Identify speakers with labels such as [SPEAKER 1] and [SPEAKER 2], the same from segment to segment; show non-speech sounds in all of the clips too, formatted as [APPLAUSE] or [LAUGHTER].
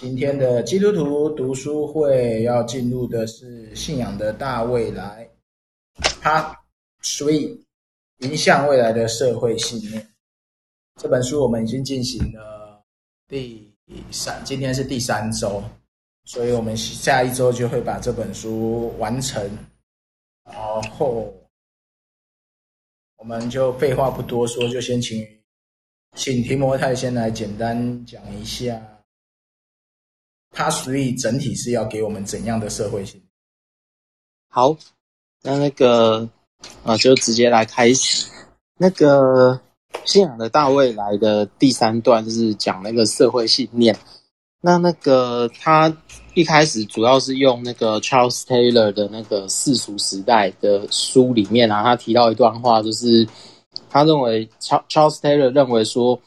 [SPEAKER 1] 今天的基督徒读书会要进入的是《信仰的大未来》Part Three，迎向未来的社会信念。这本书我们已经进行了第三，今天是第三周，所以我们下一周就会把这本书完成。然后，我们就废话不多说，就先请请提摩太先来简单讲一下。它所以整体是要给我们怎样的社会性？
[SPEAKER 2] 好，那那个啊，就直接来开始。那个信仰的大未来的第三段就是讲那个社会信念。那那个他一开始主要是用那个 Charles Taylor 的那个世俗时代的书里面啊，他提到一段话，就是他认为 Charles Taylor 认为说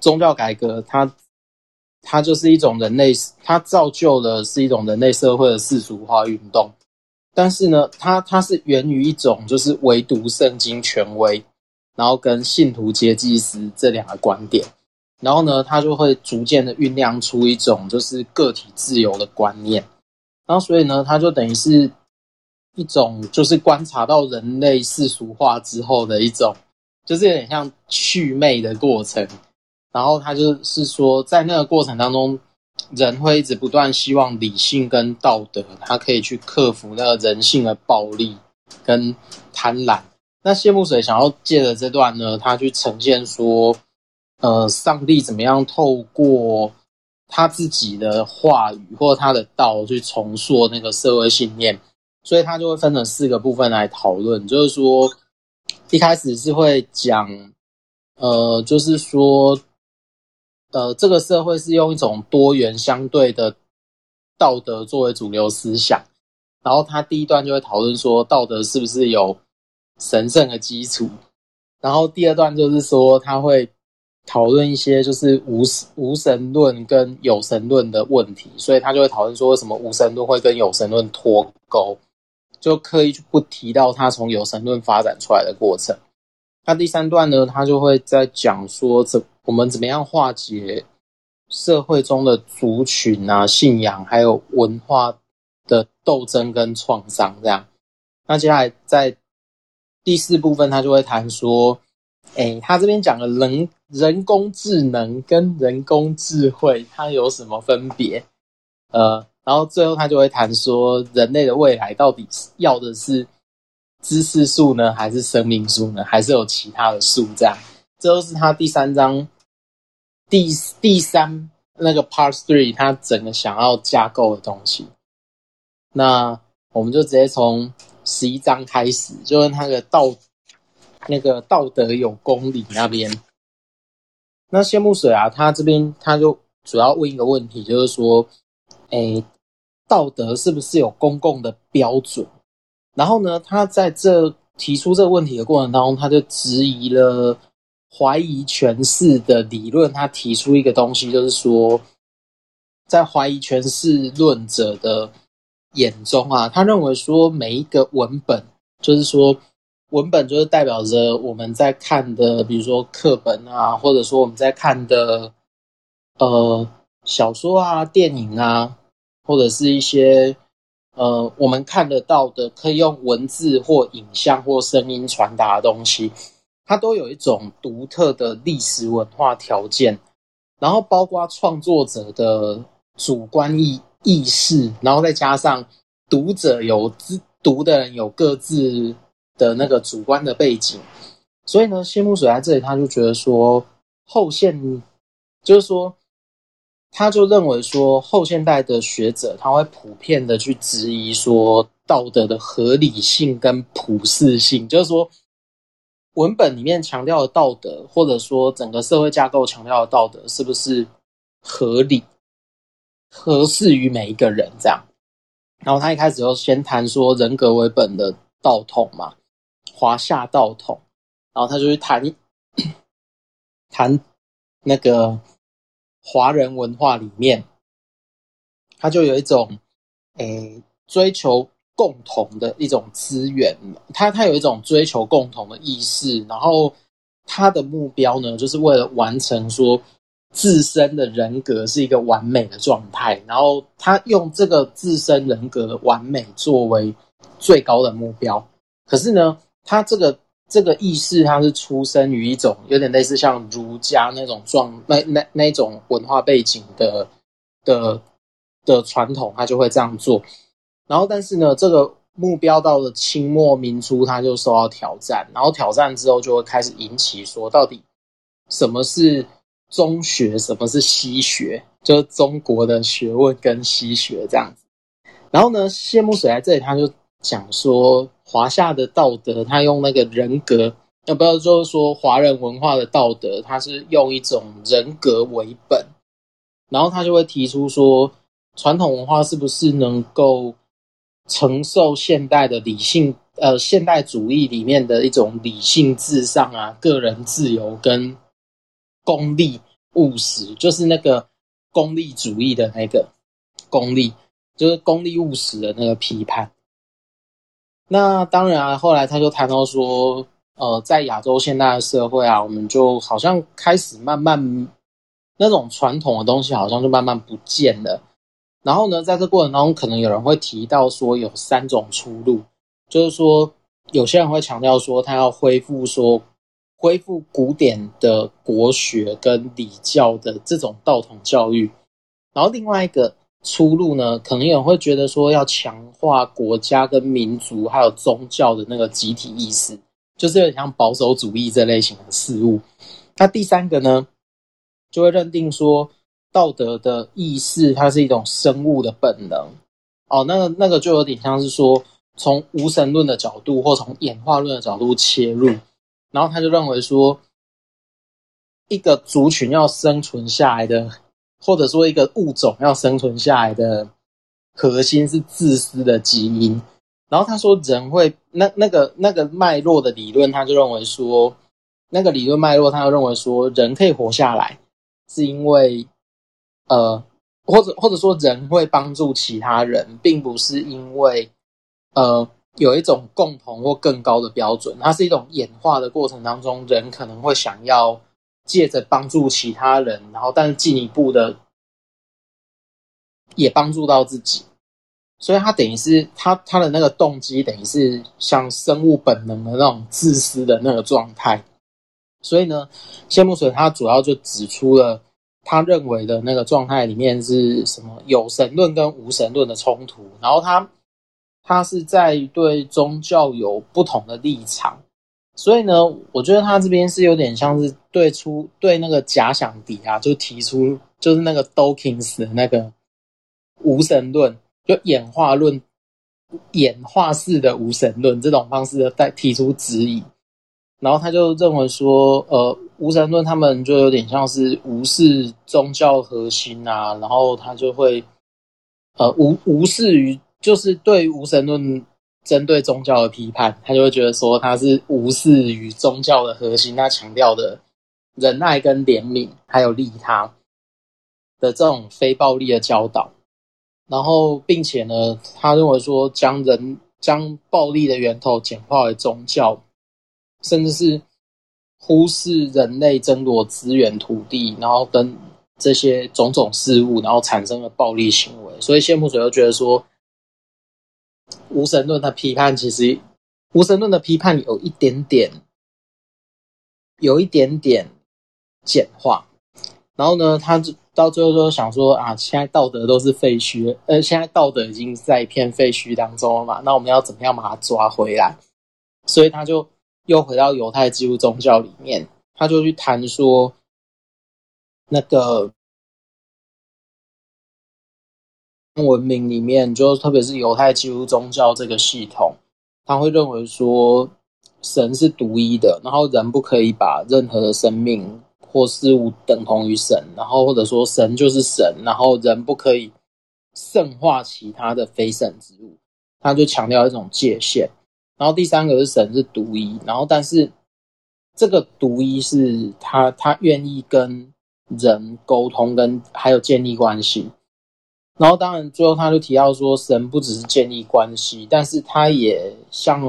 [SPEAKER 2] 宗教改革他。它就是一种人类，它造就了是一种人类社会的世俗化运动。但是呢，它它是源于一种就是唯独圣经权威，然后跟信徒阶级时这两个观点。然后呢，它就会逐渐的酝酿出一种就是个体自由的观念。然后所以呢，它就等于是一种就是观察到人类世俗化之后的一种，就是有点像祛魅的过程。然后他就是说，在那个过程当中，人会一直不断希望理性跟道德，他可以去克服那个人性的暴力跟贪婪。那谢慕水想要借着这段呢，他去呈现说，呃，上帝怎么样透过他自己的话语或他的道去重塑那个社会信念，所以他就会分成四个部分来讨论，就是说，一开始是会讲，呃，就是说。呃，这个社会是用一种多元相对的道德作为主流思想，然后他第一段就会讨论说道德是不是有神圣的基础，然后第二段就是说他会讨论一些就是无无神论跟有神论的问题，所以他就会讨论说为什么无神论会跟有神论脱钩，就刻意不提到他从有神论发展出来的过程。那第三段呢，他就会在讲说这。我们怎么样化解社会中的族群啊、信仰还有文化的斗争跟创伤？这样，那接下来在第四部分，他就会谈说，诶，他这边讲的人人工智能跟人工智慧，它有什么分别？呃，然后最后他就会谈说，人类的未来到底要的是知识树呢，还是生命树呢，还是有其他的树？这样，这都是他第三章。第第三那个 Part Three，他整个想要架构的东西，那我们就直接从十一章开始，就是那个道那个道德有公理那边。那谢木水啊，他这边他就主要问一个问题，就是说，诶，道德是不是有公共的标准？然后呢，他在这提出这个问题的过程当中，他就质疑了。怀疑诠释的理论，他提出一个东西，就是说，在怀疑诠释论者的眼中啊，他认为说每一个文本，就是说文本就是代表着我们在看的，比如说课本啊，或者说我们在看的呃小说啊、电影啊，或者是一些呃我们看得到的，可以用文字或影像或声音传达的东西。它都有一种独特的历史文化条件，然后包括创作者的主观意意识，然后再加上读者有自读的人有各自的那个主观的背景，所以呢，谢木水在这里他就觉得说，后现就是说，他就认为说，后现代的学者他会普遍的去质疑说，道德的合理性跟普适性，就是说。文本里面强调的道德，或者说整个社会架构强调的道德，是不是合理、合适于每一个人？这样。然后他一开始就先谈说人格为本的道统嘛，华夏道统。然后他就去谈 [COUGHS] 谈那个华人文化里面，他就有一种诶追求。共同的一种资源，他他有一种追求共同的意识，然后他的目标呢，就是为了完成说自身的人格是一个完美的状态，然后他用这个自身人格的完美作为最高的目标。可是呢，他这个这个意识，它是出生于一种有点类似像儒家那种状那那那种文化背景的的的传统，他就会这样做。然后，但是呢，这个目标到了清末民初，他就受到挑战。然后挑战之后，就会开始引起说，到底什么是中学，什么是西学？就是中国的学问跟西学这样子。然后呢，谢木水在这里他就讲说，华夏的道德，他用那个人格，要不要就是说华人文化的道德，他是用一种人格为本。然后他就会提出说，传统文化是不是能够承受现代的理性，呃，现代主义里面的一种理性至上啊，个人自由跟功利务实，就是那个功利主义的那个功利，就是功利务实的那个批判。那当然啊，后来他就谈到说，呃，在亚洲现代的社会啊，我们就好像开始慢慢那种传统的东西，好像就慢慢不见了。然后呢，在这过程当中，可能有人会提到说有三种出路，就是说有些人会强调说他要恢复说恢复古典的国学跟礼教的这种道统教育，然后另外一个出路呢，可能有人会觉得说要强化国家跟民族还有宗教的那个集体意识，就是有点像保守主义这类型的事物。那第三个呢，就会认定说。道德的意识，它是一种生物的本能。哦，那个那个就有点像是说，从无神论的角度或从演化论的角度切入，然后他就认为说，一个族群要生存下来的，或者说一个物种要生存下来的核心是自私的基因。然后他说，人会那那个那个脉络的理论，他就认为说，那个理论脉络，他就认为说，人可以活下来，是因为。呃，或者或者说，人会帮助其他人，并不是因为呃有一种共同或更高的标准，它是一种演化的过程当中，人可能会想要借着帮助其他人，然后但是进一步的也帮助到自己，所以他等于是他他的那个动机，等于是像生物本能的那种自私的那个状态。所以呢，谢木水他主要就指出了。他认为的那个状态里面是什么？有神论跟无神论的冲突，然后他他是在对宗教有不同的立场，所以呢，我觉得他这边是有点像是对出对那个假想敌啊，就提出就是那个 Dawkins 的那个无神论，就演化论演化式的无神论这种方式的在提出质疑，然后他就认为说，呃。无神论他们就有点像是无视宗教核心啊，然后他就会呃无无视于就是对无神论针对宗教的批判，他就会觉得说他是无视于宗教的核心，他强调的仁爱跟怜悯还有利他的这种非暴力的教导，然后并且呢，他认为说将人将暴力的源头简化为宗教，甚至是。忽视人类争夺资源、土地，然后跟这些种种事物，然后产生了暴力行为。所以谢木水又觉得说，无神论的批判其实，无神论的批判有一点点，有一点点简化。然后呢，他到最后就想说啊，现在道德都是废墟，呃，现在道德已经在一片废墟当中了嘛，那我们要怎么样把它抓回来？所以他就。又回到犹太基督宗教里面，他就去谈说，那个文明里面，就特别是犹太基督宗教这个系统，他会认为说神是独一的，然后人不可以把任何的生命或事物等同于神，然后或者说神就是神，然后人不可以圣化其他的非神之物，他就强调一种界限。然后第三个是神是独一，然后但是这个独一是他他愿意跟人沟通，跟还有建立关系。然后当然最后他就提到说，神不只是建立关系，但是他也像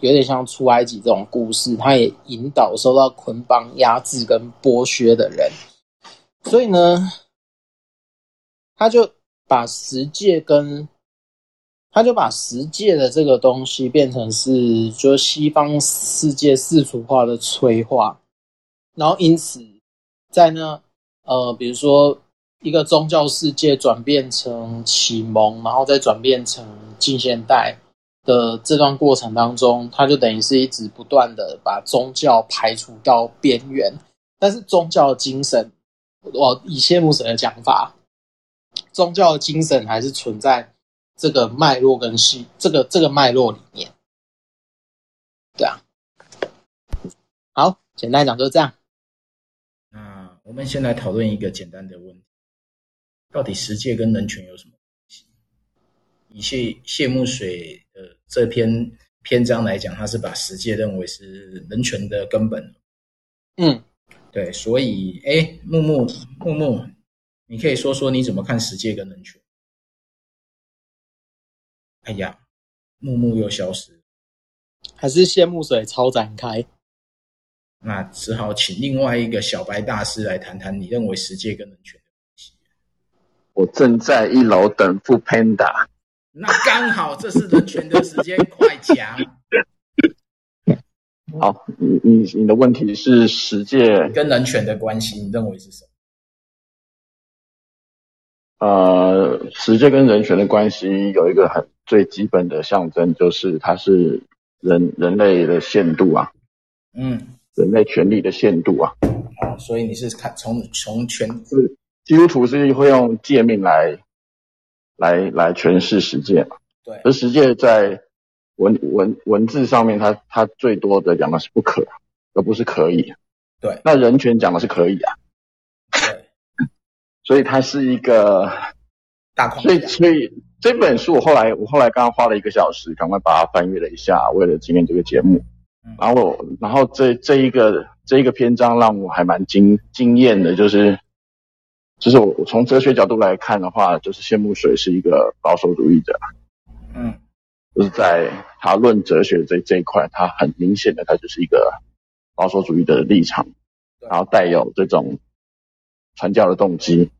[SPEAKER 2] 有点像出埃及这种故事，他也引导受到捆绑、压制跟剥削的人。所以呢，他就把十诫跟他就把十诫的这个东西变成是，就西方世界世俗化的催化，然后因此在那呃，比如说一个宗教世界转变成启蒙，然后再转变成近现代的这段过程当中，它就等于是一直不断的把宗教排除到边缘，但是宗教精神，我以谢木水的讲法，宗教精神还是存在。这个脉络跟系，这个这个脉络里面，对啊，好，简单讲就是这样。
[SPEAKER 1] 那我们先来讨论一个简单的问题：到底十界跟人权有什么关系？以谢谢木水的这篇篇章来讲，他是把十界认为是人权的根本。
[SPEAKER 2] 嗯，
[SPEAKER 1] 对，所以，哎，木木木木，你可以说说你怎么看十界跟人权？哎呀，木木又消失，
[SPEAKER 2] 还是谢木水超展开？
[SPEAKER 1] 那只好请另外一个小白大师来谈谈，你认为十界跟人权。
[SPEAKER 3] 我正在一楼等 foodpanda，
[SPEAKER 1] 那刚好这是人权的时间，快讲。[LAUGHS]
[SPEAKER 3] 好，你你你的问题是十诫
[SPEAKER 1] 跟人权的关系，你认为是什么？
[SPEAKER 3] 呃，十界跟人权的关系有一个很最基本的象征，就是它是人人类的限度啊，
[SPEAKER 1] 嗯，
[SPEAKER 3] 人类权利的限度啊。
[SPEAKER 1] 哦，所以你是看从从权
[SPEAKER 3] 是基督徒是会用诫命来来来诠释十诫嘛？
[SPEAKER 1] 对，
[SPEAKER 3] 而十诫在文文文字上面它，它它最多的讲的是不可，而不是可以。
[SPEAKER 1] 对，
[SPEAKER 3] 那人权讲的是可以啊。所以它是一个
[SPEAKER 1] 大框架。
[SPEAKER 3] 所以，所以这本书我后来，我后来刚刚花了一个小时，赶快把它翻阅了一下，为了今天这个节目。然后我，然后这这一个这一个篇章让我还蛮惊惊艳的，就是，就是我从哲学角度来看的话，就是谢木水是一个保守主义者。
[SPEAKER 1] 嗯，
[SPEAKER 3] 就是在他论哲学这这一块，他很明显的，他就是一个保守主义的立场，然后带有这种传教的动机。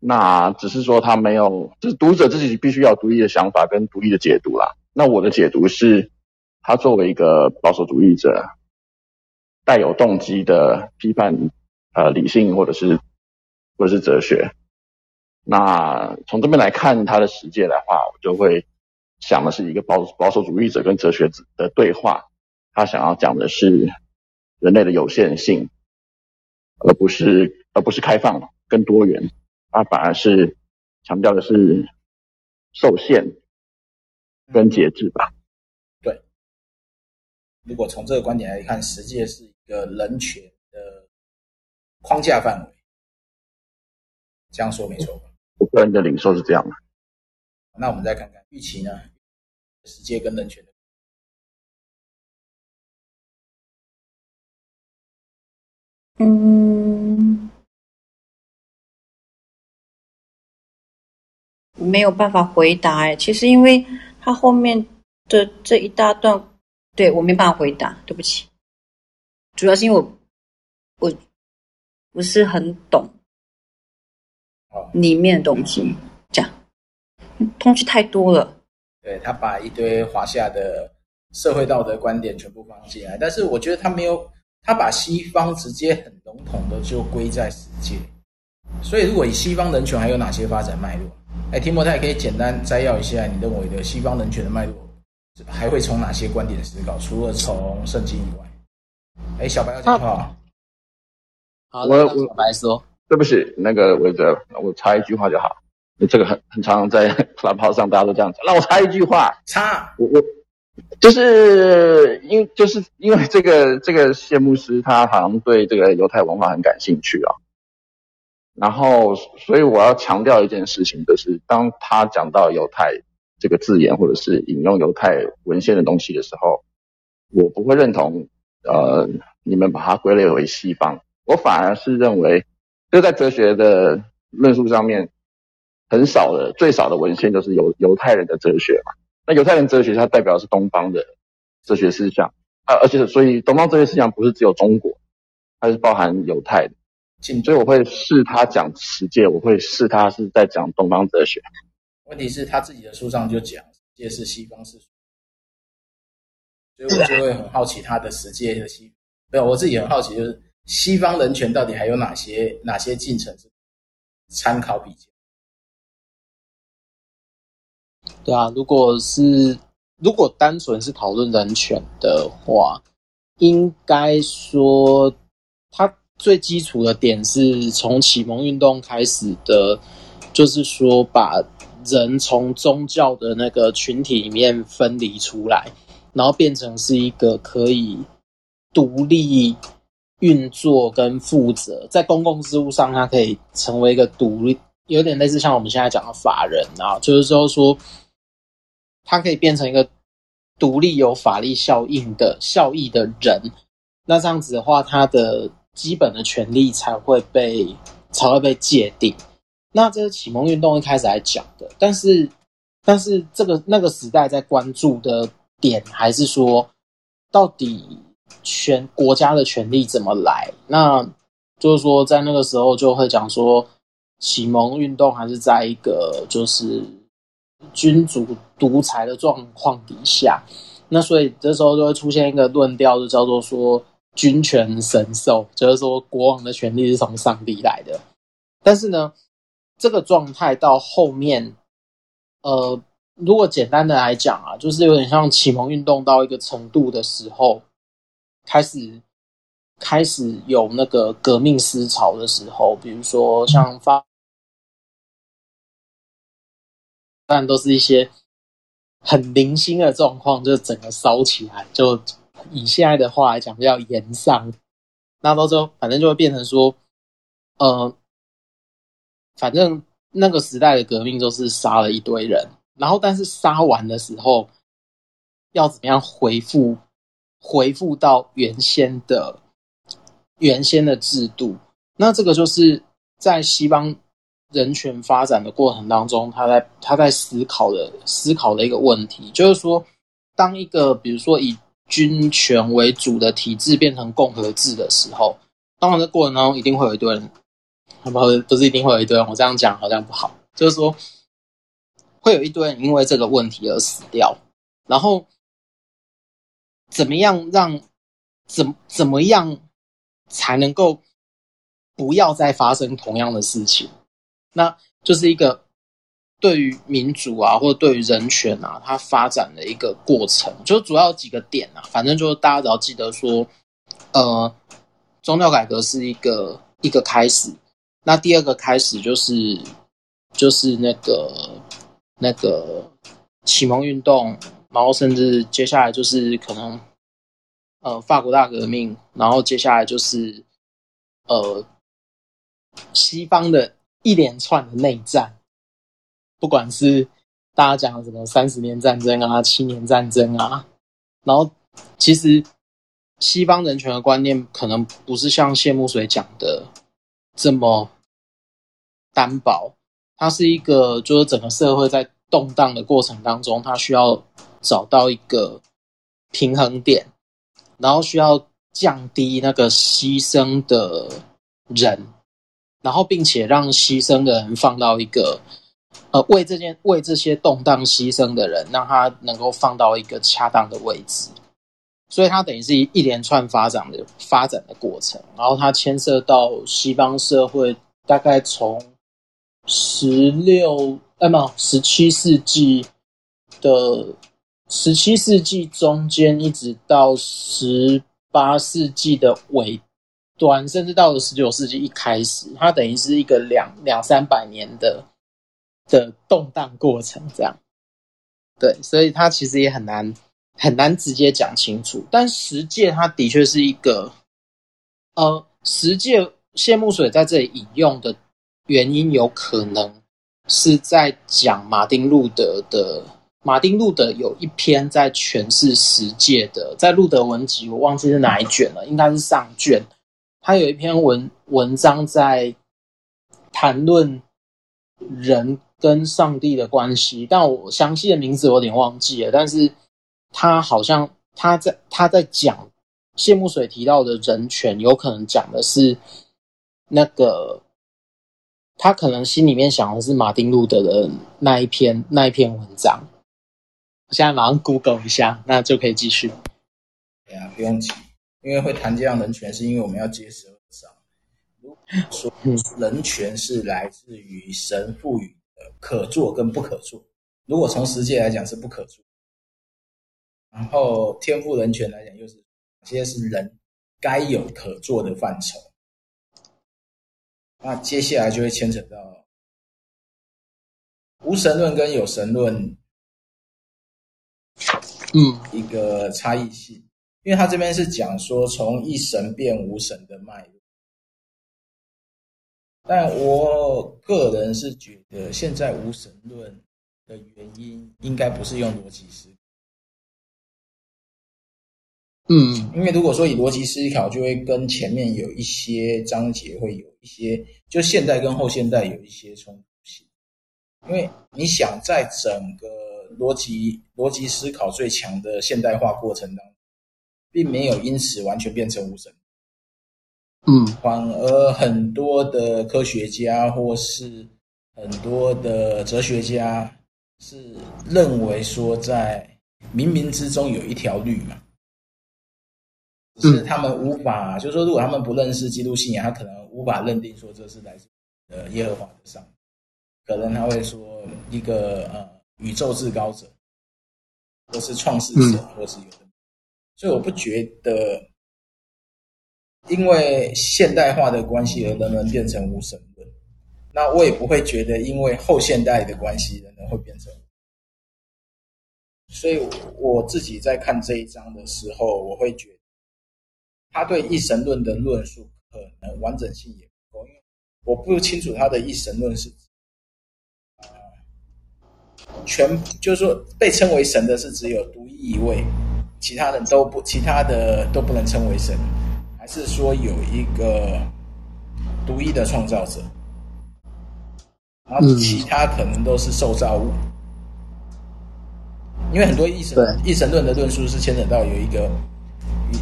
[SPEAKER 3] 那只是说他没有，就是读者自己必须要有独立的想法跟独立的解读啦。那我的解读是，他作为一个保守主义者，带有动机的批判，呃，理性或者是或者是哲学。那从这边来看他的实践的话，我就会想的是一个保保守主义者跟哲学的对话。他想要讲的是人类的有限性，而不是而不是开放跟多元。他反而是强调的是受限跟节制吧。
[SPEAKER 1] 对，如果从这个观点来看，十诫是一个人权的框架范围，这样说没错吧？
[SPEAKER 3] 我个人的领受是这样的。
[SPEAKER 1] 那我们再看看预期呢？世界跟人权的，
[SPEAKER 4] 嗯。没有办法回答哎，其实因为他后面的这一大段，对，我没办法回答，对不起。主要是因为我我不是很懂里面的东西，这样东西太多了。
[SPEAKER 1] 对，他把一堆华夏的社会道德观点全部放进来，但是我觉得他没有，他把西方直接很笼统的就归在世界。所以如果以西方人权还有哪些发展脉络？哎，提莫泰可以简单摘要一下你认为的西方人权的脉络，还会从哪些观点思考？除了从圣经以外，哎，小白要讲话。
[SPEAKER 2] 好，我我小白说，
[SPEAKER 3] 对不起，那个韦哲，我插一句话就好。你这个很很常在 [LAUGHS] Clubhouse 上大家都这样讲，那我插一句话。
[SPEAKER 1] 插，
[SPEAKER 3] 我我就是因就是因为这个这个谢牧师他好像对这个犹太文化很感兴趣啊。然后，所以我要强调一件事情，就是当他讲到犹太这个字眼，或者是引用犹太文献的东西的时候，我不会认同，呃，你们把它归类为西方。我反而是认为，就在哲学的论述上面，很少的、最少的文献就是犹犹太人的哲学嘛。那犹太人哲学它代表的是东方的哲学思想啊，而且所以东方哲学思想不是只有中国，它是包含犹太的。
[SPEAKER 1] 进，
[SPEAKER 3] 所以我会试他讲十诫，我会试他是在讲东方哲学。
[SPEAKER 1] 问题是他自己的书上就讲十界是西方世俗，所以我就会很好奇他的十诫的西，没有我自己很好奇，就是西方人权到底还有哪些哪些进程是参考比较？
[SPEAKER 2] 对啊，如果是如果单纯是讨论人权的话，应该说它最基础的点是从启蒙运动开始的，就是说把人从宗教的那个群体里面分离出来，然后变成是一个可以独立运作跟负责，在公共事务上，它可以成为一个独立，有点类似像我们现在讲的法人啊，就是说说。它可以变成一个独立有法律效应的效益的人，那这样子的话，他的基本的权利才会被才会被界定。那这是启蒙运动一开始来讲的，但是但是这个那个时代在关注的点还是说，到底全国家的权利怎么来？那就是说，在那个时候就会讲说，启蒙运动还是在一个就是。君主独裁的状况底下，那所以这时候就会出现一个论调，就叫做说君权神授，就是说国王的权力是从上帝来的。但是呢，这个状态到后面，呃，如果简单的来讲啊，就是有点像启蒙运动到一个程度的时候，开始开始有那个革命思潮的时候，比如说像发。但都是一些很零星的状况，就整个烧起来。就以现在的话来讲，比较炎上。那到时候反正就会变成说，呃，反正那个时代的革命就是杀了一堆人，然后但是杀完的时候，要怎么样恢复，恢复到原先的原先的制度？那这个就是在西方。人权发展的过程当中，他在他在思考的思考的一个问题，就是说，当一个比如说以军权为主的体制变成共和制的时候，当然这过程当中一定会有一堆人，不不是一定会有一堆人，我这样讲好像不好，就是说，会有一堆人因为这个问题而死掉，然后怎么样让怎怎么样才能够不要再发生同样的事情？那就是一个对于民主啊，或者对于人权啊，它发展的一个过程，就主要几个点啊。反正就是大家只要记得说，呃，宗教改革是一个一个开始。那第二个开始就是就是那个那个启蒙运动，然后甚至接下来就是可能呃法国大革命，然后接下来就是呃西方的。一连串的内战，不管是大家讲的什么三十年战争啊、七年战争啊，然后其实西方人权的观念可能不是像谢木水讲的这么单薄，它是一个就是整个社会在动荡的过程当中，它需要找到一个平衡点，然后需要降低那个牺牲的人。然后，并且让牺牲的人放到一个，呃，为这件为这些动荡牺牲的人，让他能够放到一个恰当的位置。所以，它等于是一一连串发展的发展的过程。然后，它牵涉到西方社会，大概从十六，哎，没有，十七世纪的十七世纪中间，一直到十八世纪的尾。端，甚至到了十九世纪一开始，它等于是一个两两三百年的的动荡过程，这样。对，所以它其实也很难很难直接讲清楚。但十诫它的确是一个，呃，十诫谢木水在这里引用的原因，有可能是在讲马丁路德的。马丁路德有一篇在诠释十诫的，在路德文集，我忘记是哪一卷了，应该是上卷。他有一篇文文章在谈论人跟上帝的关系，但我详细的名字有点忘记了。但是他好像他在他在讲谢木水提到的人权，有可能讲的是那个他可能心里面想的是马丁路德的那一篇那一篇文章。我现在马上 Google 一下，那就可以继续。
[SPEAKER 1] 对啊，不用急，因为会谈这样人权，是因为我们要结舌而上。如果说人权是来自于神赋予的可做跟不可做，如果从实际来讲是不可做，然后天赋人权来讲又是哪些是人该有可做的范畴，那接下来就会牵扯到无神论跟有神论。
[SPEAKER 2] 嗯，
[SPEAKER 1] 一个差异性，因为他这边是讲说从一神变无神的脉络，但我个人是觉得现在无神论的原因应该不是用逻辑思考，
[SPEAKER 2] 嗯，
[SPEAKER 1] 因为如果说以逻辑思考，就会跟前面有一些章节会有一些，就现代跟后现代有一些冲突性，因为你想在整个。逻辑逻辑思考最强的现代化过程当中，并没有因此完全变成无神。
[SPEAKER 2] 嗯，
[SPEAKER 1] 反而很多的科学家或是很多的哲学家是认为说，在冥冥之中有一条律嘛，只是他们无法，就是说，如果他们不认识基督信仰，他可能无法认定说这是来自呃耶和华的上，可能他会说一个呃。宇宙至高者，或是创世者，或是有的，所以我不觉得，因为现代化的关系而人们变成无神论。那我也不会觉得，因为后现代的关系，人人会变成。所以我自己在看这一章的时候，我会觉得，他对一神论的论述可能完整性也不够，因为我不清楚他的一神论是。全就是说，被称为神的是只有独一一位，其他人都不，其他的都不能称为神，还是说有一个独一的创造者，然后其他可能都是受造物，因为很多一神一神论的论述是牵扯到有一个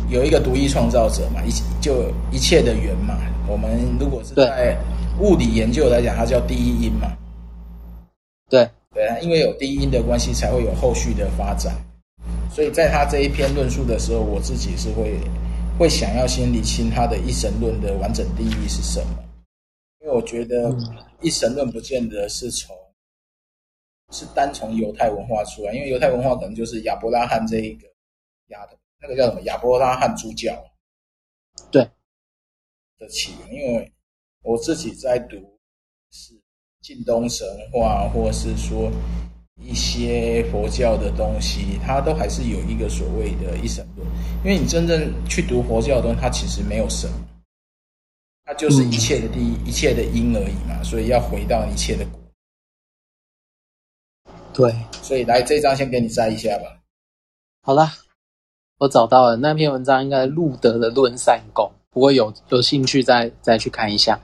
[SPEAKER 1] 有一个独一创造者嘛，一就一切的源嘛。我们如果是在物理研究来讲，它叫第一因嘛，因为有第一因的关系，才会有后续的发展。所以在他这一篇论述的时候，我自己是会会想要先理清他的一神论的完整定义是什么。因为我觉得一神论不见得是从是单从犹太文化出来，因为犹太文化可能就是亚伯拉罕这一个亚的那个叫什么亚伯拉罕主教，
[SPEAKER 2] 对
[SPEAKER 1] 的起源。因为我自己在读是。近东神话，或是说一些佛教的东西，它都还是有一个所谓的一神论。因为你真正去读佛教的东西，它其实没有神，它就是一切的第一、嗯、一切的因而已嘛。所以要回到一切的果。
[SPEAKER 2] 对，
[SPEAKER 1] 所以来这张先给你摘一下吧。
[SPEAKER 2] 好啦，我找到了那篇文章，应该是路德的《论善功》，不过有有兴趣再再去看一下。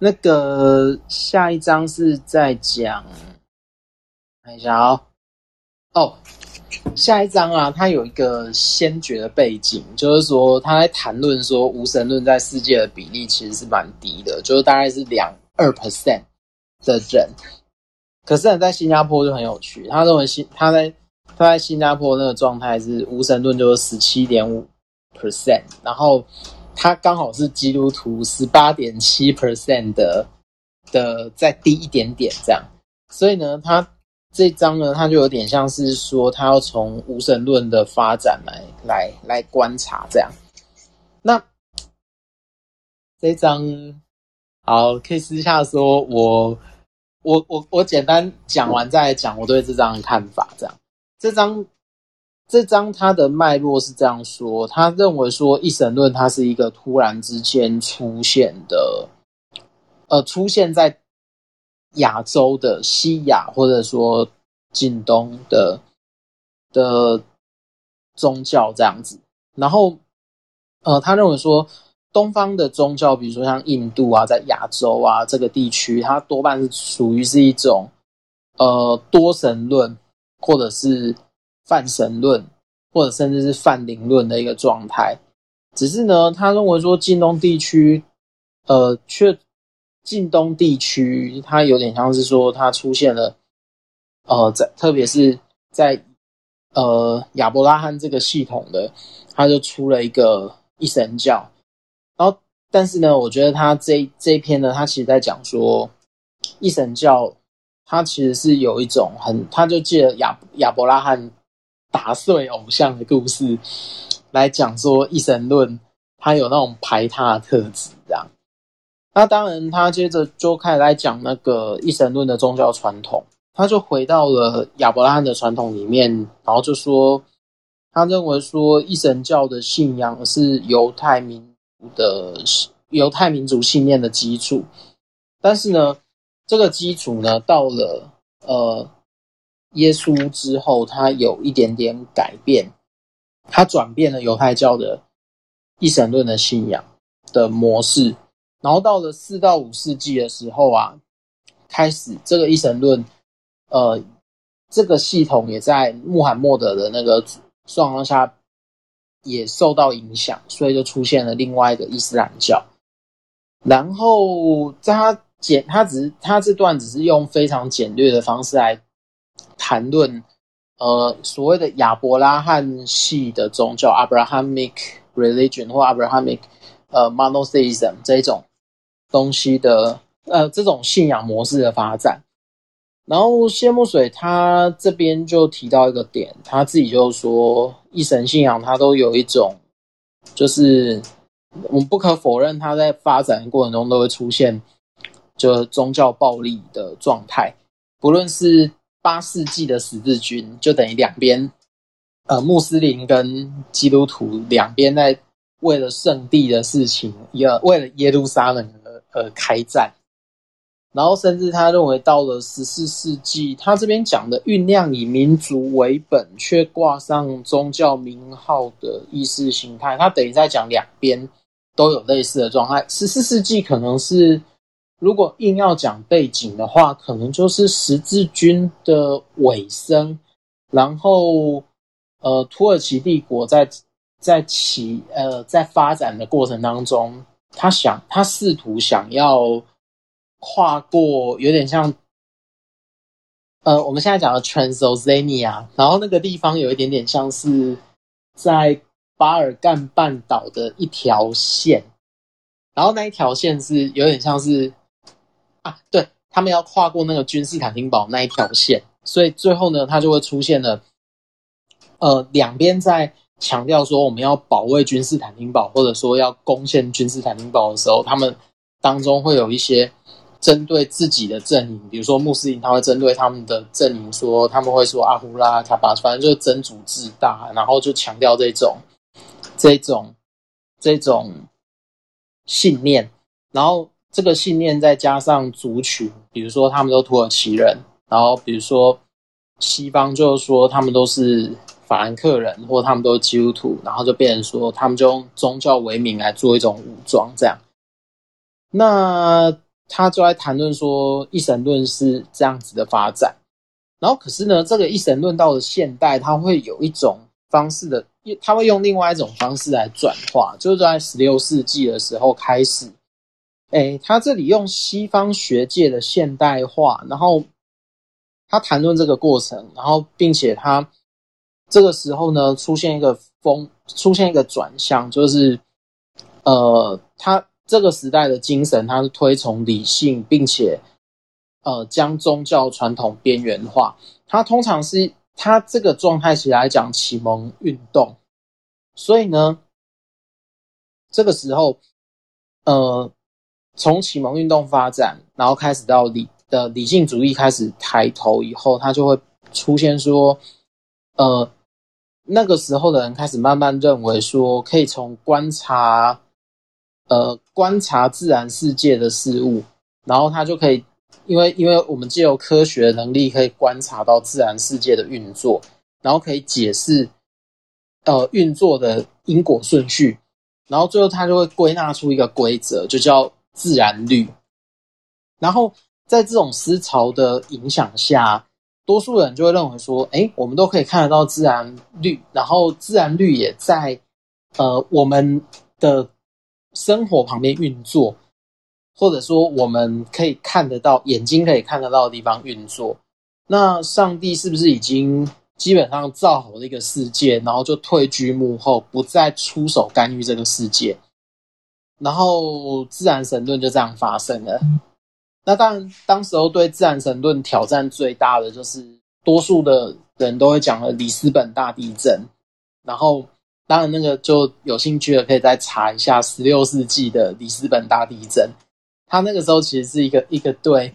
[SPEAKER 2] 那个下一章是在讲，看一下哦，哦，下一章啊，它有一个先决的背景，就是说他在谈论说无神论在世界的比例其实是蛮低的，就是大概是两二 percent 的人。可是呢，在新加坡就很有趣，他认为新他在他在新加坡那个状态是无神论就是十七点五 percent，然后。他刚好是基督徒十八点七 percent 的的再低一点点这样，所以呢，他这张呢，他就有点像是说，他要从无神论的发展来来来观察这样。那这张好，可以私下说我我我我简单讲完再讲我对这张的看法这样。这张。这章他的脉络是这样说，他认为说一神论它是一个突然之间出现的，呃，出现在亚洲的西亚或者说近东的的宗教这样子。然后，呃，他认为说东方的宗教，比如说像印度啊，在亚洲啊这个地区，它多半是属于是一种呃多神论或者是。泛神论，或者甚至是泛灵论的一个状态，只是呢，他认为说，近东地区，呃，却近东地区它有点像是说它出现了，呃，在特别是在呃亚伯拉罕这个系统的，他就出了一个一神教，然后但是呢，我觉得他这这一篇呢，他其实在讲说一神教，它其实是有一种很，他就借了亚亚伯拉罕打碎偶像的故事来讲说一神论。他有那种排他的特质，这样。那当然，他接着就开始来讲那个一神论的宗教传统。他就回到了亚伯拉罕的传统里面，然后就说，他认为说一神教的信仰是犹太民族的犹太民族信念的基础。但是呢，这个基础呢，到了呃耶稣之后，他有一点点改变，他转变了犹太教的。一神论的信仰的模式，然后到了四到五世纪的时候啊，开始这个一神论，呃，这个系统也在穆罕默德的那个状况下也受到影响，所以就出现了另外一个伊斯兰教。然后在他简，他只是他这段只是用非常简略的方式来谈论，呃，所谓的亚伯拉罕系的宗教 （Abrahamic）。religion 或 Abrahamic 呃 monotheism 这一种东西的呃这种信仰模式的发展，然后谢木水他这边就提到一个点，他自己就说一神信仰他都有一种，就是我们不可否认，他在发展过程中都会出现就宗教暴力的状态，不论是八世纪的十字军，就等于两边。呃，穆斯林跟基督徒两边在为了圣地的事情，也为了耶路撒冷而而开战。然后，甚至他认为到了十四世纪，他这边讲的酝酿以民族为本却挂上宗教名号的意识形态，他等于在讲两边都有类似的状态。十四世纪可能是，如果硬要讲背景的话，可能就是十字军的尾声，然后。呃，土耳其帝国在在起呃在发展的过程当中，他想他试图想要跨过，有点像呃我们现在讲的 Transylvania，然后那个地方有一点点像是在巴尔干半岛的一条线，然后那一条线是有点像是啊，[LAUGHS] 对，他们要跨过那个君士坦丁堡那一条线，所以最后呢，他就会出现了。呃，两边在强调说我们要保卫君士坦丁堡，或者说要攻陷君士坦丁堡的时候，他们当中会有一些针对自己的阵营，比如说穆斯林，他会针对他们的阵营说，他们会说阿胡拉卡巴，反正就是真主至大，然后就强调这种、这种、这种信念，然后这个信念再加上族群，比如说他们都土耳其人，然后比如说西方就是说他们都是。法兰克人，或他们都是基督徒，然后就变成说，他们就用宗教为名来做一种武装，这样。那他就在谈论说，一神论是这样子的发展。然后，可是呢，这个一神论到了现代，他会有一种方式的，他会用另外一种方式来转化，就是在十六世纪的时候开始。哎，他这里用西方学界的现代化，然后他谈论这个过程，然后并且他。这个时候呢，出现一个风，出现一个转向，就是，呃，他这个时代的精神，他是推崇理性，并且，呃，将宗教传统边缘化。他通常是他这个状态起来讲启蒙运动，所以呢，这个时候，呃，从启蒙运动发展，然后开始到理的理性主义开始抬头以后，他就会出现说，呃。那个时候的人开始慢慢认为说，可以从观察，呃，观察自然世界的事物，然后他就可以，因为因为我们借由科学的能力可以观察到自然世界的运作，然后可以解释，呃，运作的因果顺序，然后最后他就会归纳出一个规则，就叫自然律。然后在这种思潮的影响下。多数人就会认为说，诶，我们都可以看得到自然律，然后自然律也在呃我们的生活旁边运作。或者说我们可以看得到、眼睛可以看得到的地方运作。那上帝是不是已经基本上造好了一个世界，然后就退居幕后，不再出手干预这个世界？然后自然神论就这样发生了。那当然，当时候对自然神论挑战最大的，就是多数的人都会讲了里斯本大地震。然后，当然那个就有兴趣的可以再查一下十六世纪的里斯本大地震。他那个时候其实是一个一个对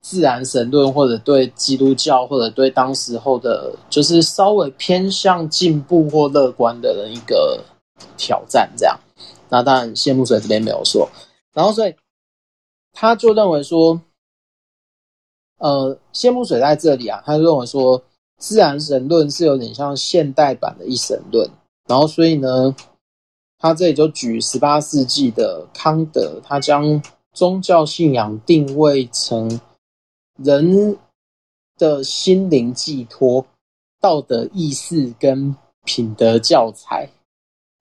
[SPEAKER 2] 自然神论，或者对基督教，或者对当时候的，就是稍微偏向进步或乐观的人一个挑战，这样。那当然，谢木水这边没有说。然后，所以他就认为说，呃，谢木水在这里啊，他就认为说，自然神论是有点像现代版的一神论。然后，所以呢，他这里就举十八世纪的康德，他将宗教信仰定位成人的心灵寄托、道德意识跟品德教材。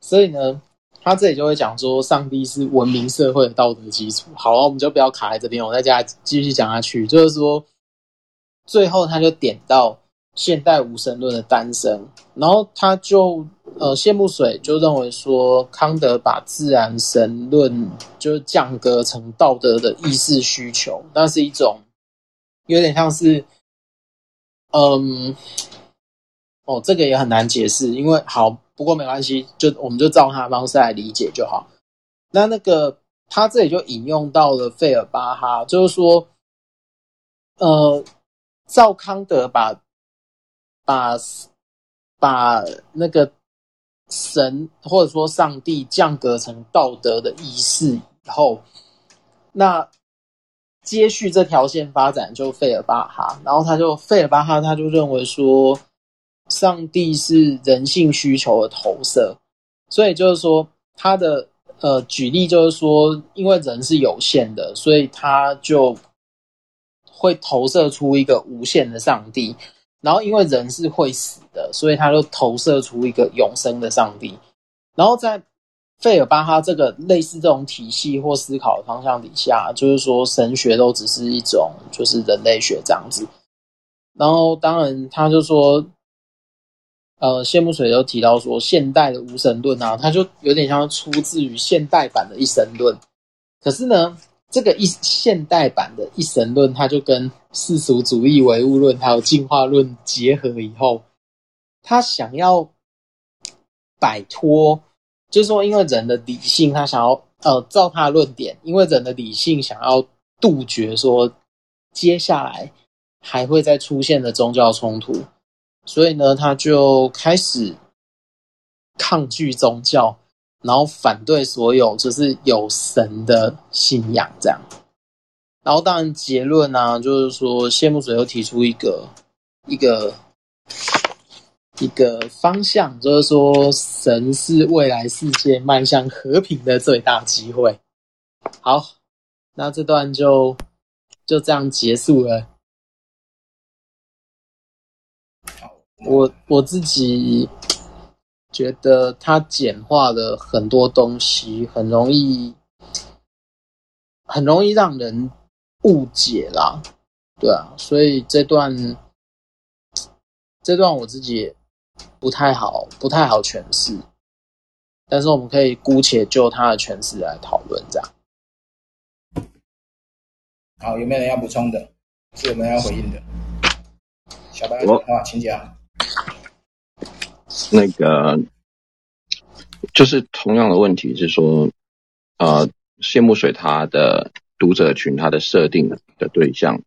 [SPEAKER 2] 所以呢。他这里就会讲说，上帝是文明社会的道德基础。好了，我们就不要卡在这边，我再加继续讲下去。就是说，最后他就点到现代无神论的诞生，然后他就呃，谢木水就认为说，康德把自然神论就降格成道德的意识需求，那是一种有点像是，嗯，哦，这个也很难解释，因为好。不过没关系，就我们就照他的方式来理解就好。那那个他这里就引用到了费尔巴哈，就是说，呃，赵康德把把把那个神或者说上帝降格成道德的意识以后，那接续这条线发展就费尔巴哈，然后他就费尔巴哈他就认为说。上帝是人性需求的投射，所以就是说，他的呃举例就是说，因为人是有限的，所以他就会投射出一个无限的上帝。然后，因为人是会死的，所以他就投射出一个永生的上帝。然后，在费尔巴哈这个类似这种体系或思考的方向底下，就是说，神学都只是一种就是人类学这样子。然后，当然他就说。呃，谢木水就提到说，现代的无神论啊，它就有点像出自于现代版的一神论。可是呢，这个一现代版的一神论，它就跟世俗主义唯物论还有进化论结合以后，他想要摆脱，就是说，因为人的理性，他想要呃，照他的论点，因为人的理性想要杜绝说接下来还会再出现的宗教冲突。所以呢，他就开始抗拒宗教，然后反对所有就是有神的信仰这样。然后当然结论呢、就是说谢木水又提出一个一个一个方向，就是说神是未来世界迈向和平的最大机会。好，那这段就就这样结束了。我我自己觉得它简化了很多东西，很容易很容易让人误解啦，对啊，所以这段这段我自己也不太好不太好诠释，但是我们可以姑且就它的诠释来讨论，这样。
[SPEAKER 1] 好，有没有人要补充的？是我们要回应的。小白，我啊，请讲。
[SPEAKER 3] 那个就是同样的问题，是说，呃，谢木水他的读者群，他的设定的对象，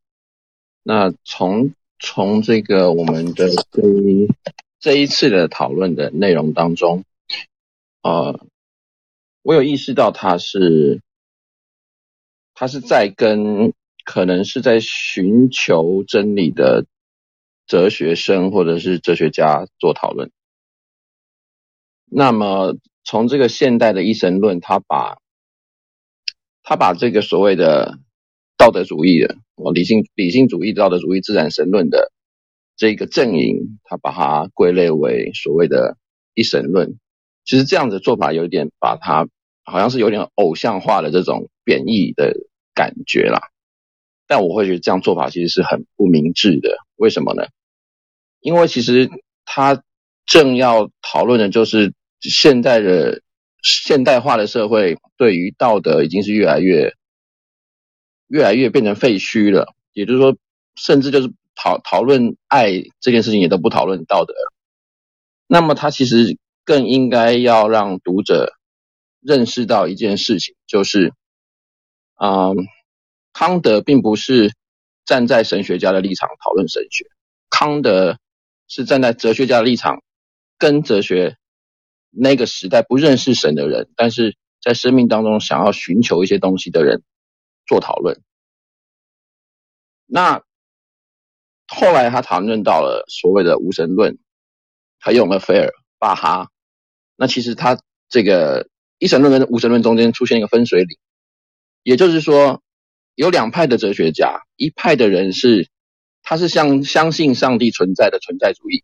[SPEAKER 3] 那从从这个我们的这一这一次的讨论的内容当中，呃，我有意识到他是他是在跟可能是在寻求真理的哲学生或者是哲学家做讨论。那么，从这个现代的一神论，他把，他把这个所谓的道德主义的，哦，理性理性主义、道德主义、自然神论的这个阵营，他把它归类为所谓的一神论。其实这样的做法有点把它好像是有点偶像化的这种贬义的感觉啦。但我会觉得这样做法其实是很不明智的。为什么呢？因为其实他正要讨论的就是现代的现代化的社会对于道德已经是越来越越来越变成废墟了。也就是说，甚至就是讨讨论爱这件事情也都不讨论道德了。那么他其实更应该要让读者认识到一件事情，就是，嗯。康德并不是站在神学家的立场讨论神学，康德是站在哲学家的立场，跟哲学那个时代不认识神的人，但是在生命当中想要寻求一些东西的人做讨论。那后来他谈论到了所谓的无神论，他用了菲尔巴哈。那其实他这个一神论跟无神论中间出现一个分水岭，也就是说。有两派的哲学家，一派的人是，他是相相信上帝存在的存在主义；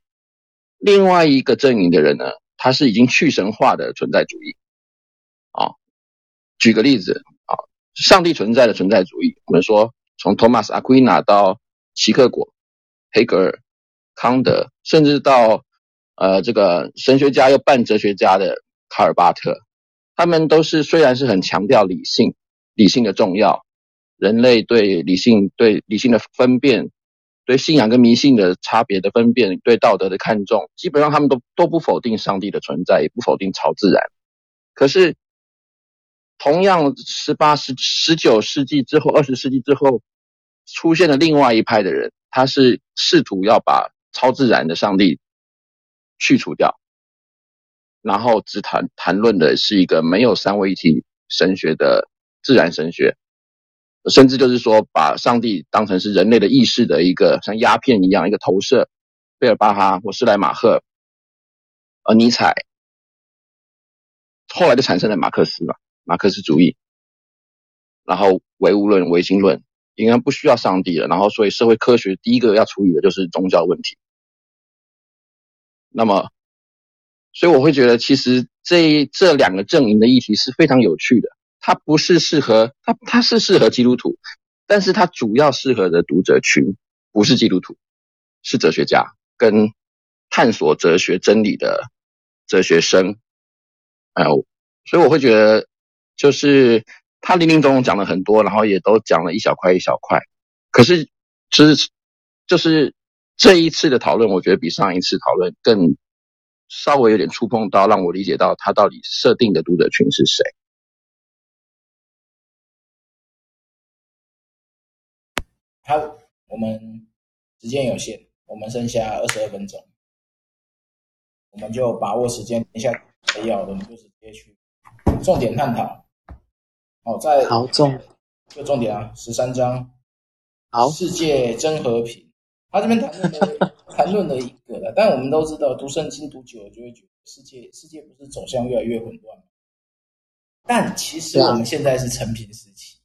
[SPEAKER 3] 另外一个阵营的人呢，他是已经去神化的存在主义。啊，举个例子啊，上帝存在的存在主义，我们说从托马斯阿奎那到齐克果、黑格尔、康德，甚至到呃这个神学家又半哲学家的卡尔巴特，他们都是虽然是很强调理性，理性的重要。人类对理性、对理性的分辨，对信仰跟迷信的差别的分辨，对道德的看重，基本上他们都都不否定上帝的存在，也不否定超自然。可是，同样十八、十十九世纪之后，二十世纪之后，出现了另外一派的人，他是试图要把超自然的上帝去除掉，然后只谈谈论的是一个没有三位一体神学的自然神学。甚至就是说，把上帝当成是人类的意识的一个像鸦片一样一个投射，贝尔巴哈或施莱马赫，而尼采，后来就产生了马克思嘛，马克思主义，然后唯物论、唯心论，应该不需要上帝了。然后，所以社会科学第一个要处理的就是宗教问题。那么，所以我会觉得，其实这这两个阵营的议题是非常有趣的。它不是适合它，它是适合基督徒，但是它主要适合的读者群不是基督徒，是哲学家跟探索哲学真理的哲学生。哎呦，所以我会觉得，就是他林林总总讲了很多，然后也都讲了一小块一小块。可是，就是就是这一次的讨论，我觉得比上一次讨论更稍微有点触碰到，让我理解到他到底设定的读者群是谁。
[SPEAKER 1] 好，我们时间有限，我们剩下二十二分钟，我们就把握时间，等一下没有的，我们就直接去重点探讨。好，在
[SPEAKER 2] 好重，
[SPEAKER 1] 就重点啊，十三章。
[SPEAKER 2] 好，
[SPEAKER 1] 世界真和平。他这边谈论的谈论了一个了，但我们都知道，读圣经读久了就会觉得世界世界不是走向越来越混乱吗？但其实我们现在是成平时期。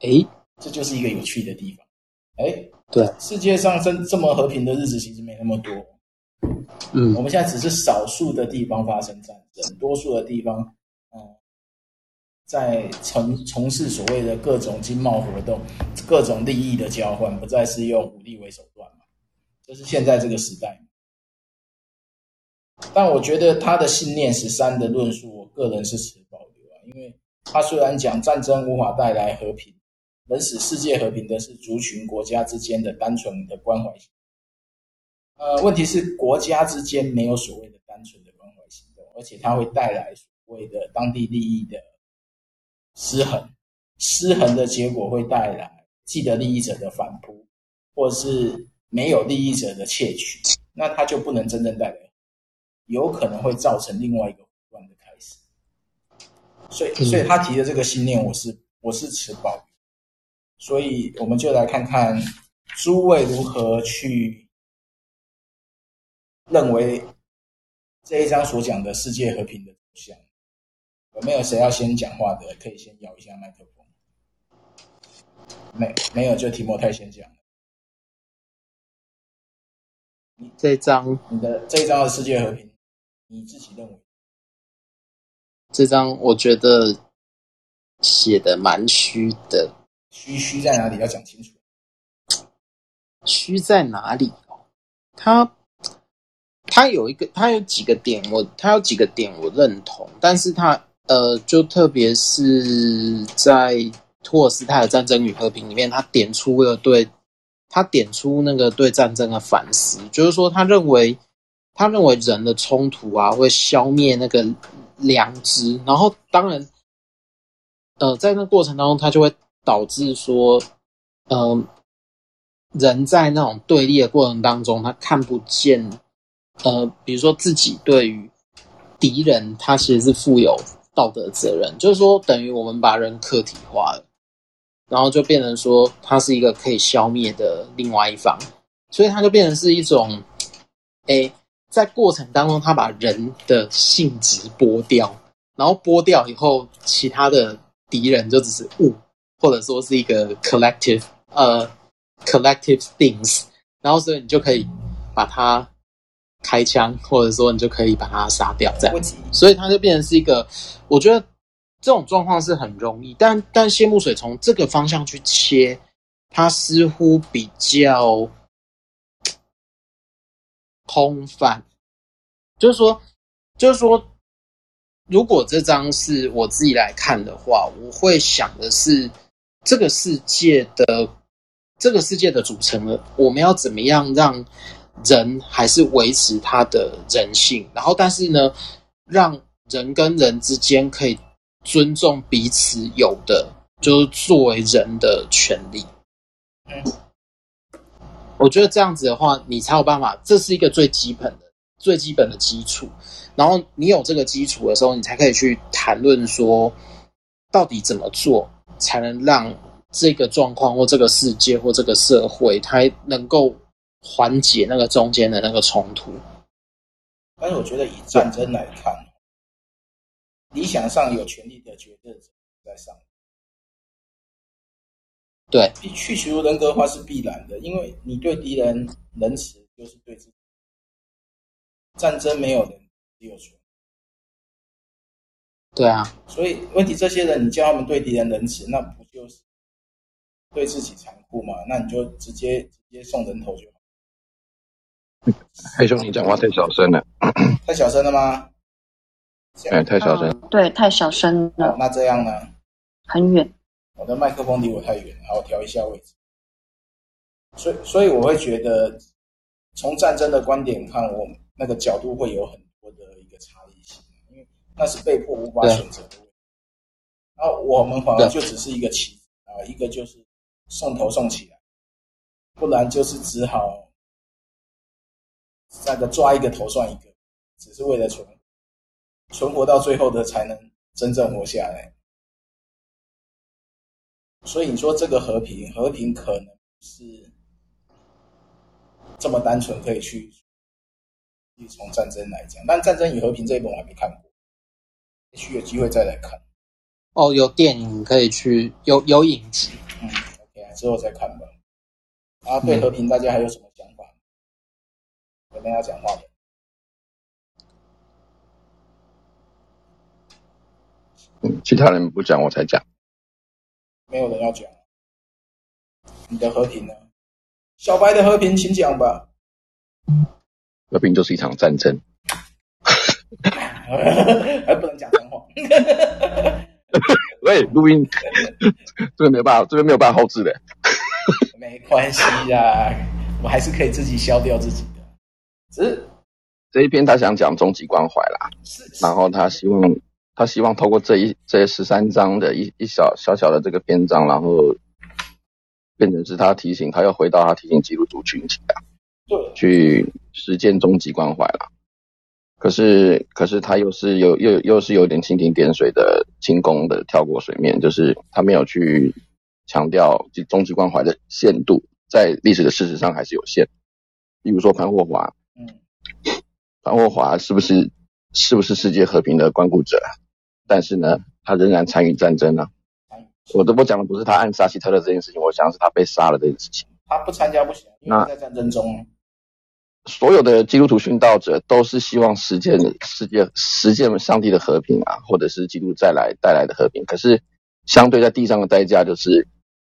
[SPEAKER 2] 诶，
[SPEAKER 1] 这就是一个有趣的地方。诶，
[SPEAKER 2] 对，
[SPEAKER 1] 世界上真这么和平的日子其实没那么多。
[SPEAKER 2] 嗯，
[SPEAKER 1] 我们现在只是少数的地方发生战争，多数的地方，嗯，在从从事所谓的各种经贸活动、各种利益的交换，不再是用武力为手段嘛。这是现在这个时代。但我觉得他的信念十三的论述，我个人是持保留啊，因为他虽然讲战争无法带来和平。能使世界和平的是族群国家之间的单纯的关怀行动。呃，问题是国家之间没有所谓的单纯的关怀行动，而且它会带来所谓的当地利益的失衡。失衡的结果会带来既得利益者的反扑，或是没有利益者的窃取。那它就不能真正带来，有可能会造成另外一个混乱的开始。所以，所以他提的这个信念，我是我是持保。所以我们就来看看诸位如何去认为这一章所讲的世界和平的走向。有没有谁要先讲话的？可以先摇一下麦克风。没没有，就提莫太先讲。
[SPEAKER 2] 你这一章，
[SPEAKER 1] 你的这一章的世界和平，你自己认为？
[SPEAKER 2] 这张我觉得写的蛮虚的。
[SPEAKER 1] 虚虚在哪里？要讲清楚。
[SPEAKER 2] 虚在哪里？他他有一个，他有几个点，我他有几个点我认同，但是他呃，就特别是在托尔斯泰的《战争与和平》里面，他点出了对，他点出那个对战争的反思，就是说他认为他认为人的冲突啊会消灭那个良知，然后当然，呃，在那过程当中，他就会导致说，嗯、呃。人在那种对立的过程当中，他看不见，呃，比如说自己对于敌人，他其实是负有道德责任，就是说，等于我们把人客体化了，然后就变成说，他是一个可以消灭的另外一方，所以他就变成是一种，诶，在过程当中，他把人的性质剥掉，然后剥掉以后，其他的敌人就只是物，或者说是一个 collective，呃。Collective things，然后所以你就可以把它开枪，或者说你就可以把它杀掉，这样子。所以它就变成是一个，我觉得这种状况是很容易，但但谢木水从这个方向去切，它似乎比较空泛。就是说，就是说，如果这张是我自己来看的话，我会想的是这个世界的。这个世界的组成了，我们要怎么样让人还是维持他的人性？然后，但是呢，让人跟人之间可以尊重彼此有的，就是作为人的权利。嗯，我觉得这样子的话，你才有办法。这是一个最基本的、最基本的基础。然后，你有这个基础的时候，你才可以去谈论说，到底怎么做才能让。这个状况或这个世界或这个社会，它能够缓解那个中间的那个冲突。
[SPEAKER 1] 但是我觉得以战争来看，理想上有权利的决策者在上。
[SPEAKER 2] 对，
[SPEAKER 1] 去除人格化是必然的，因为你对敌人仁慈，就是对自己。战争没有人，只有权。
[SPEAKER 2] 对啊，
[SPEAKER 1] 所以问题，这些人你叫他们对敌人仁慈，那不就是？对自己残酷吗？那你就直接直接送人头就好。
[SPEAKER 3] 黑兄，你讲话太小声了。
[SPEAKER 1] 太小声了吗？
[SPEAKER 3] 哎，太小声。
[SPEAKER 4] 对，太小声了。
[SPEAKER 1] 那这样呢？
[SPEAKER 4] 很远。
[SPEAKER 1] 我的麦克风离我太远，好，我调一下位置。所以，所以我会觉得，从战争的观点看，我那个角度会有很多的一个差异性，因为那是被迫无法选择的。然后我们反而就只是一个棋啊，一个就是。送头送起来，不然就是只好那个抓一个头算一个，只是为了存存活到最后的才能真正活下来。所以你说这个和平，和平可能是这么单纯可以去从战争来讲，但《战争与和平》这一本我还没看过，也许有机会再来看。
[SPEAKER 2] 哦，有电影可以去，有有影集。
[SPEAKER 1] 嗯，OK，。之后再看吧。啊，对和平，大家还有什么想法？有没有要讲
[SPEAKER 3] 话其他人不讲，我才讲。
[SPEAKER 1] 没有人要讲。你的和平呢？小白的和平，请讲吧。
[SPEAKER 3] 和平就是一场战争。[LAUGHS]
[SPEAKER 1] 还不能讲。[LAUGHS]
[SPEAKER 3] 喂，录音，[LAUGHS] 这个没有办法，这边没有办法后置的。[LAUGHS]
[SPEAKER 1] 没关系呀，我还是可以自己消掉自己的。只是
[SPEAKER 3] 这一篇他想讲终极关怀啦，是是然后他希望他希望透过这一这十三章的一一小小小的这个篇章，然后变成是他提醒他要回到他提醒基督徒群体啊，对，去实践终极关怀啦。可是，可是他又是有又又是有点蜻蜓点水的轻功的跳过水面，就是他没有去强调终极关怀的限度，在历史的事实上还是有限。比如说潘霍华，嗯，潘霍华是不是是不是世界和平的关顾者？但是呢，他仍然参与战争呢、啊。我都不讲的不是他暗杀希特勒这件事情，我想的是他被杀了这件事情。
[SPEAKER 1] 他不参加不行，因为在战争中。
[SPEAKER 3] 所有的基督徒殉道者都是希望实践世界、实践上帝的和平啊，或者是基督再来带来的和平。可是相对在地上的代价就是，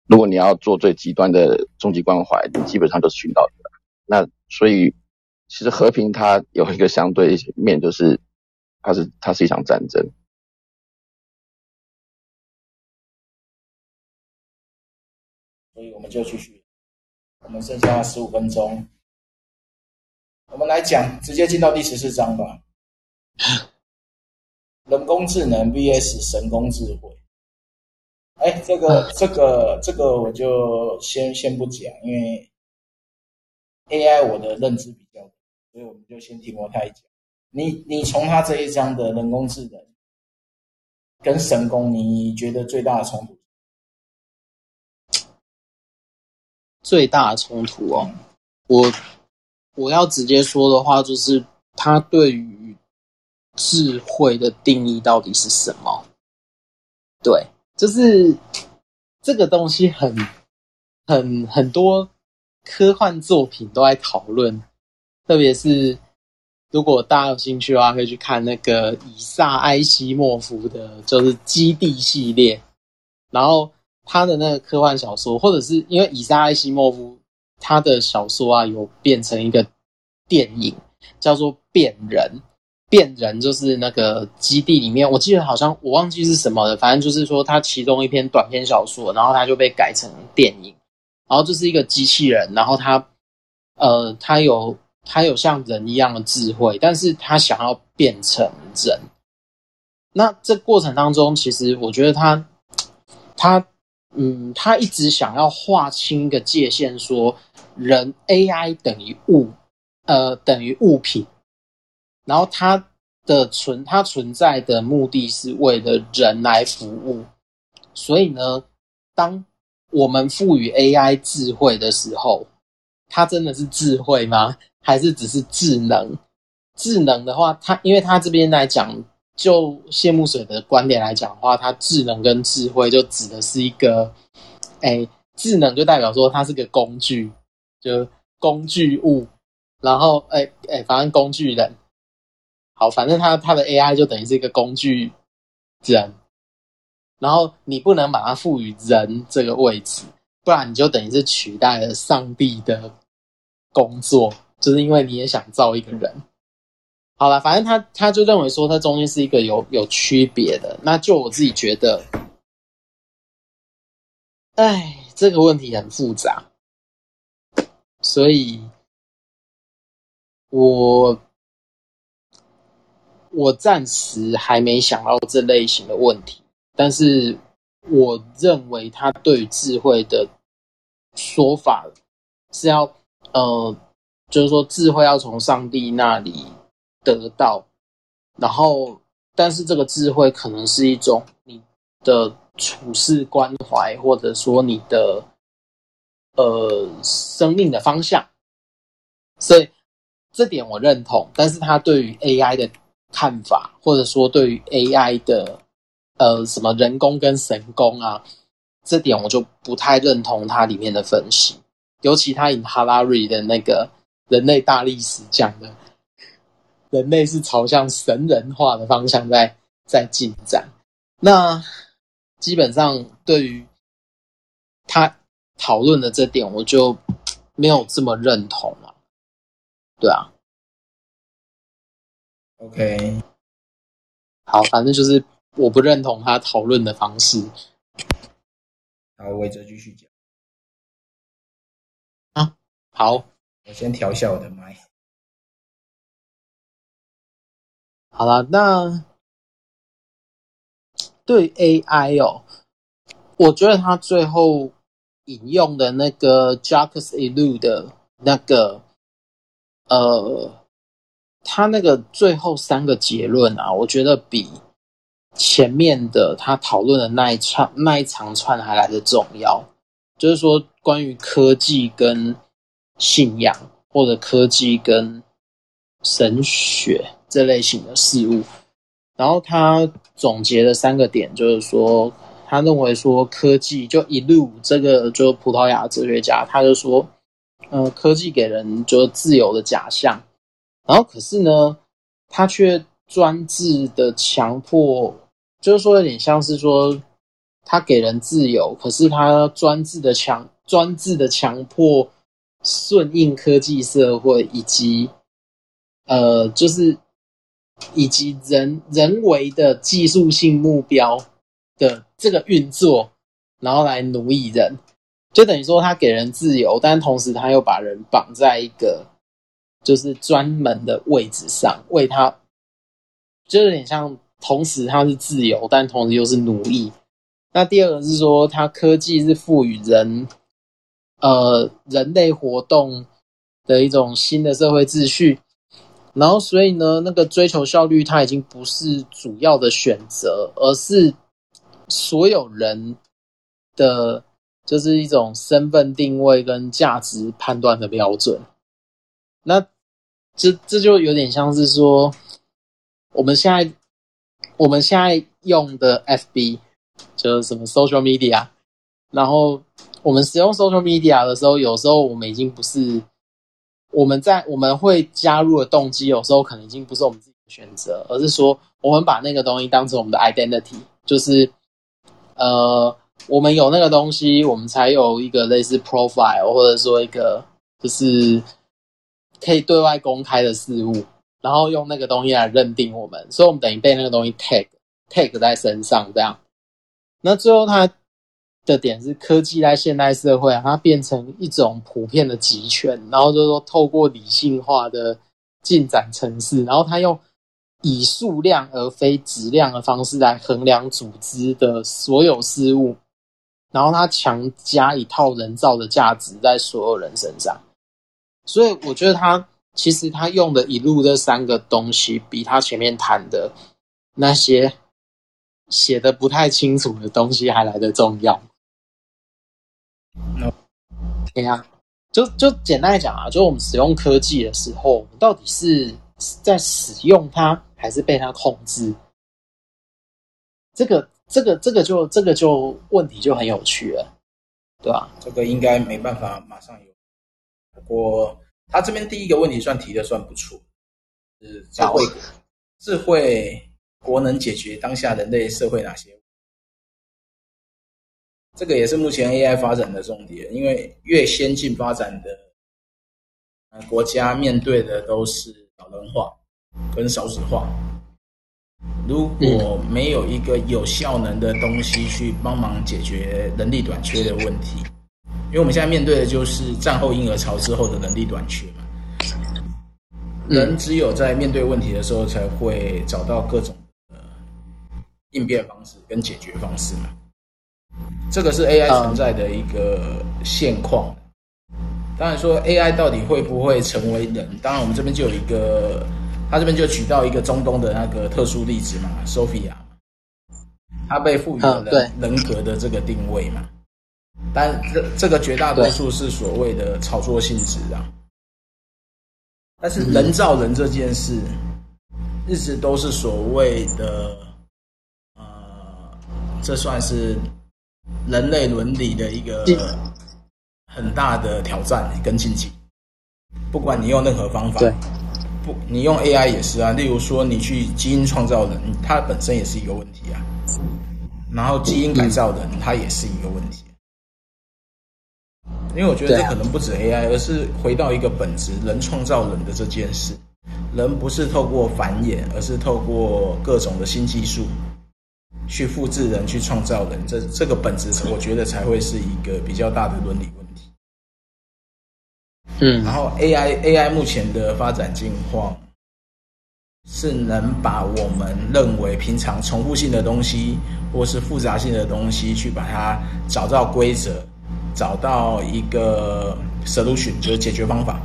[SPEAKER 3] 如果你要做最极端的终极关怀，基本上都是殉道的。那所以，其实和平它有一个相对面，就是它是它是一场战争。
[SPEAKER 1] 所以我们就继续，我们剩下十五分钟，我们来讲，直接进到第十四章吧。人工智能 VS 神工智慧。哎，这个这个这个我就先先不讲，因为 AI 我的认知比较，所以我们就先听我太讲。你你从他这一章的人工智能跟神工，你觉得最大的冲突？
[SPEAKER 2] 最大的冲突哦，我我要直接说的话，就是他对于智慧的定义到底是什么？对，就是这个东西很很很多科幻作品都在讨论，特别是如果大家有兴趣的话，可以去看那个以萨埃西莫夫的，就是《基地》系列，然后。他的那个科幻小说，或者是因为以萨·艾西莫夫他的小说啊，有变成一个电影，叫做《变人》。变人就是那个基地里面，我记得好像我忘记是什么了，反正就是说他其中一篇短篇小说，然后他就被改成电影，然后就是一个机器人，然后他呃，他有他有像人一样的智慧，但是他想要变成人。那这过程当中，其实我觉得他他。嗯，他一直想要划清一个界限，说人 AI 等于物，呃，等于物品，然后它的存，它存在的目的是为了人来服务。所以呢，当我们赋予 AI 智慧的时候，它真的是智慧吗？还是只是智能？智能的话，它因为它这边来讲。就谢木水的观点来讲的话，它智能跟智慧就指的是一个，哎，智能就代表说它是个工具，就工具物，然后哎哎，反正工具人，好，反正它它的 AI 就等于是一个工具人，然后你不能把它赋予人这个位置，不然你就等于是取代了上帝的工作，就是因为你也想造一个人。好了，反正他他就认为说，它中间是一个有有区别的。那就我自己觉得，哎，这个问题很复杂，所以我我暂时还没想到这类型的问题。但是我认为他对于智慧的说法是要，呃，就是说智慧要从上帝那里。得到，然后，但是这个智慧可能是一种你的处事关怀，或者说你的呃生命的方向，所以这点我认同。但是他对于 AI 的看法，或者说对于 AI 的呃什么人工跟神工啊，这点我就不太认同他里面的分析，尤其他以哈拉瑞的那个人类大历史讲的。人类是朝向神人化的方向在在进展，那基本上对于他讨论的这点，我就没有这么认同了。对啊
[SPEAKER 1] ，OK，
[SPEAKER 2] 好，反正就是我不认同他讨论的方式。
[SPEAKER 1] 好，我这继续讲。
[SPEAKER 2] 啊，好，
[SPEAKER 1] 我先调一下我的麦。
[SPEAKER 2] 好了，那对 AI 哦，我觉得他最后引用的那个 Jacques Ellul 的那个，呃，他那个最后三个结论啊，我觉得比前面的他讨论的那一串那一长串还来得重要。就是说，关于科技跟信仰，或者科技跟神学。这类型的事物，然后他总结了三个点，就是说，他认为说科技就一路这个就葡萄牙哲学家，他就说，呃，科技给人就自由的假象，然后可是呢，他却专制的强迫，就是说有点像是说，他给人自由，可是他专制的强专制的强迫顺应科技社会，以及呃，就是以及人人为的技术性目标的这个运作，然后来奴役人，就等于说他给人自由，但同时他又把人绑在一个就是专门的位置上，为他就有点像，同时他是自由，但同时又是奴役。那第二个是说，它科技是赋予人，呃，人类活动的一种新的社会秩序，然后所以呢，那个追求效率，它已经不是主要的选择，而是所有人的，就是一种身份定位跟价值判断的标准。那这这就有点像是说，我们现在我们现在用的 FB。就是什么 social media，然后我们使用 social media 的时候，有时候我们已经不是我们在我们会加入的动机，有时候可能已经不是我们自己的选择，而是说我们把那个东西当成我们的 identity，就是呃，我们有那个东西，我们才有一个类似 profile，或者说一个就是可以对外公开的事物，然后用那个东西来认定我们，所以我们等于被那个东西 tag tag 在身上这样。那最后，它的点是科技在现代社会啊，它变成一种普遍的集权，然后就是说透过理性化的进展程式，然后它用以数量而非质量的方式来衡量组织的所有事物，然后它强加一套人造的价值在所有人身上。所以我觉得他其实他用的一路这三个东西，比他前面谈的那些。写的不太清楚的东西还来得重要。
[SPEAKER 1] No.
[SPEAKER 2] 对呀，就就简单来讲啊，就我们使用科技的时候，我们到底是在使用它，还是被它控制？这个这个这个就这个就问题就很有趣了，对吧？
[SPEAKER 1] 这个应该没办法马上有。不过他这边第一个问题算提的算不错，是智慧智慧。国能解决当下人类社会哪些？这个也是目前 AI 发展的重点，因为越先进发展的国家面对的都是老人化跟少子化。如果没有一个有效能的东西去帮忙解决人力短缺的问题，因为我们现在面对的就是战后婴儿潮之后的人力短缺嘛。人只有在面对问题的时候，才会找到各种。应变方式跟解决方式嘛，这个是 AI 存在的一个现况。当然说 AI 到底会不会成为人？当然我们这边就有一个，他这边就举到一个中东的那个特殊例子嘛，Sophia，他被赋予了人人格的这个定位嘛。但这这个绝大多数是所谓的炒作性质啊。但是人造人这件事，一直都是所谓的。呃这算是人类伦理的一个很大的挑战跟禁忌。不管你用任何方法，对，不，你用 AI 也是啊。例如说，你去基因创造人，它本身也是一个问题啊。然后基因改造人，它也是一个问题。因为我觉得这可能不止 AI，而是回到一个本质：人创造人的这件事。人不是透过繁衍，而是透过各种的新技术。去复制人，去创造人，这这个本质，我觉得才会是一个比较大的伦理问题。
[SPEAKER 2] 嗯，
[SPEAKER 1] 然后 AI AI 目前的发展境况是能把我们认为平常重复性的东西，或是复杂性的东西，去把它找到规则，找到一个 solution，就是解决方法。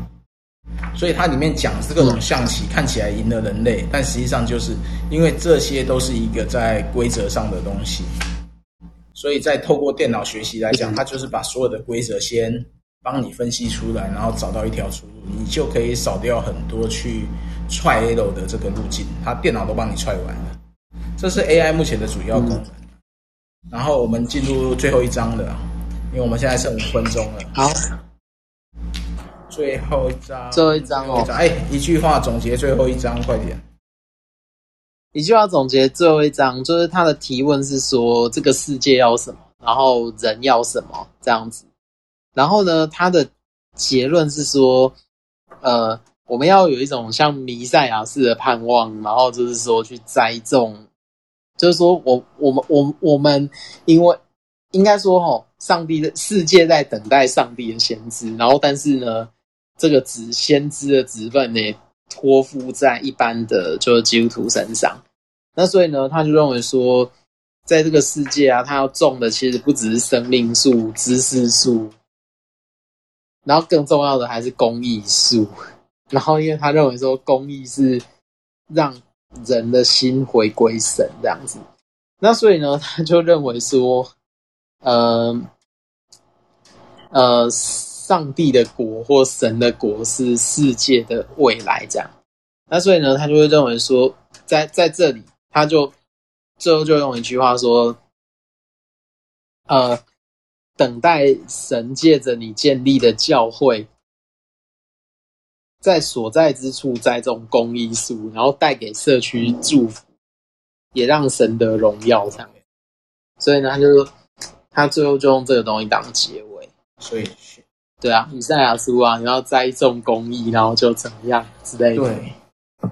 [SPEAKER 1] 所以它里面讲是各种象棋，看起来赢了人类，但实际上就是因为这些都是一个在规则上的东西，所以在透过电脑学习来讲，它就是把所有的规则先帮你分析出来，然后找到一条出路，你就可以少掉很多去踹 A 楼的这个路径，它电脑都帮你踹完了。这是 AI 目前的主要功能。然后我们进入最后一章了，因为我们现在剩五分钟了。
[SPEAKER 2] 好。
[SPEAKER 1] 最后一张，
[SPEAKER 2] 最后一张哦！
[SPEAKER 1] 哎，一句话总结最后一张，快点。
[SPEAKER 2] 一句话总结最后一章，就是他的提问是说这个世界要什么，然后人要什么这样子。然后呢，他的结论是说，呃，我们要有一种像弥赛亚式的盼望，然后就是说去栽种，就是说我我们我我们因为应该说哦，上帝的世界在等待上帝的先知，然后但是呢，这个职先知的职分呢，托付在一般的就是基督徒身上。那所以呢，他就认为说，在这个世界啊，他要种的其实不只是生命树、知识树。然后更重要的还是公益树，然后因为他认为说公益是让人的心回归神这样子，那所以呢，他就认为说，呃，呃，上帝的国或神的国是世界的未来这样，那所以呢，他就会认为说，在在这里，他就最后就用一句话说，呃。等待神借着你建立的教会，在所在之处栽种公益树，然后带给社区祝福，也让神得荣耀。这样，所以呢，他就他最后就用这个东西当结尾。
[SPEAKER 1] 所以，
[SPEAKER 2] 对啊，以赛亚书啊，你要栽种公益，然后就怎么样之类的。
[SPEAKER 1] 对，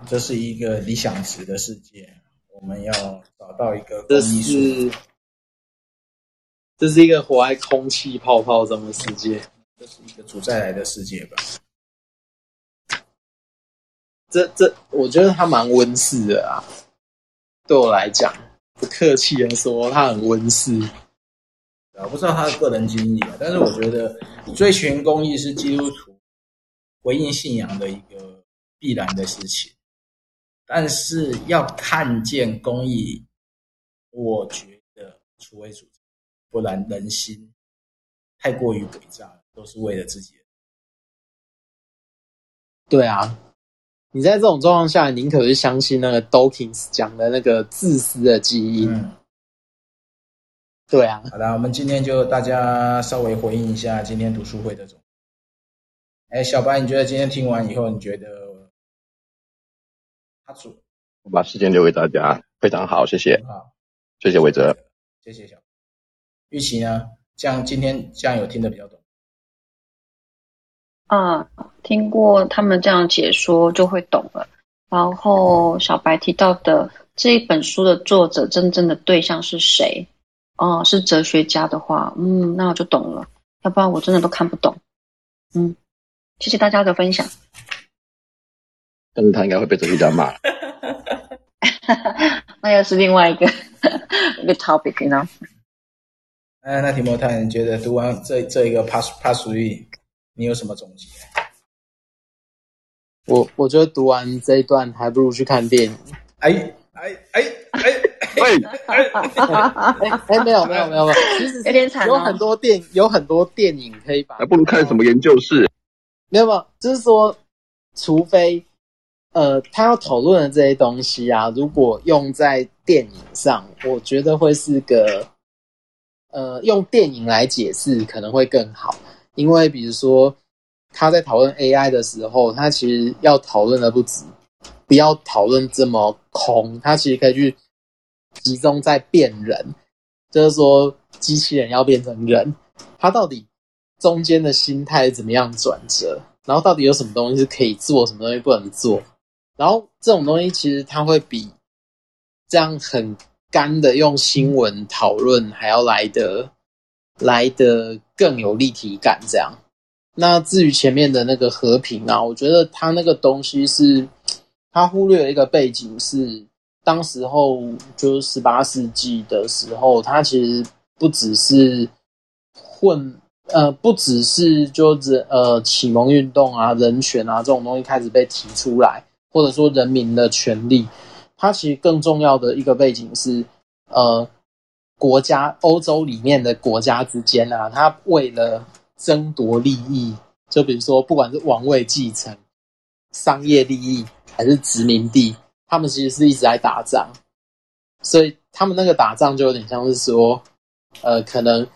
[SPEAKER 1] 这是一个理想值的世界，我们要找到一个这是。
[SPEAKER 2] 这是一个活在空气泡泡中的世界，
[SPEAKER 1] 这是一个主再来的世界吧？
[SPEAKER 2] 这这，我觉得他蛮温室的啊。对我来讲，不客气的说，他很温室。
[SPEAKER 1] 我不知道他的个人经历啊，但是我觉得追寻公益是基督徒回应信仰的一个必然的事情。但是要看见公益，我觉得除非主。不然人心太过于诡诈，都是为了自己。
[SPEAKER 2] 对啊，你在这种状况下，宁可是相信那个 Dawkins 讲的那个自私的基因。嗯、对啊，
[SPEAKER 1] 好的，我们今天就大家稍微回应一下今天读书会的总。哎，小白，你觉得今天听完以后，你觉得他主？
[SPEAKER 3] 我把时间留给大家，非常好，谢谢。好，谢谢伟哲，
[SPEAKER 1] 谢谢小。玉琪呢？这样今天这样有听得比较懂。
[SPEAKER 4] 啊，听过他们这样解说就会懂了。然后小白提到的这一本书的作者真正的对象是谁？哦、啊，是哲学家的话，嗯，那我就懂了。要不然我真的都看不懂。嗯，谢谢大家的分享。
[SPEAKER 3] 但是他应该会被哲学家骂。[LAUGHS]
[SPEAKER 4] 那又是另外一个一个 topic 呢？
[SPEAKER 1] 哎，那提莫太，你觉得读完这这一个 pass Part Three，你有什么总结？
[SPEAKER 2] 我我觉得读完这一段，还不如去看电影。
[SPEAKER 1] 哎哎哎哎哎
[SPEAKER 2] 哎哎，没有没有没有没有，其实有点惨。有很多电有很多电影可以把，
[SPEAKER 3] 还不如看什么研究室。
[SPEAKER 2] 没有没有，就是说，除非呃，他要讨论的这些东西啊，如果用在电影上，我觉得会是个。呃，用电影来解释可能会更好，因为比如说他在讨论 AI 的时候，他其实要讨论的不止，不要讨论这么空，他其实可以去集中在变人，就是说机器人要变成人，他到底中间的心态怎么样转折，然后到底有什么东西是可以做，什么东西不能做，然后这种东西其实它会比这样很。干的用新闻讨论还要来得来得更有立体感，这样。那至于前面的那个和平啊，我觉得他那个东西是，他忽略了一个背景是，当时候就是十八世纪的时候，他其实不只是混，呃，不只是就是呃启蒙运动啊、人权啊这种东西开始被提出来，或者说人民的权利。它其实更重要的一个背景是，呃，国家欧洲里面的国家之间啊，它为了争夺利益，就比如说不管是王位继承、商业利益还是殖民地，他们其实是一直在打仗。所以他们那个打仗就有点像是说，呃，可能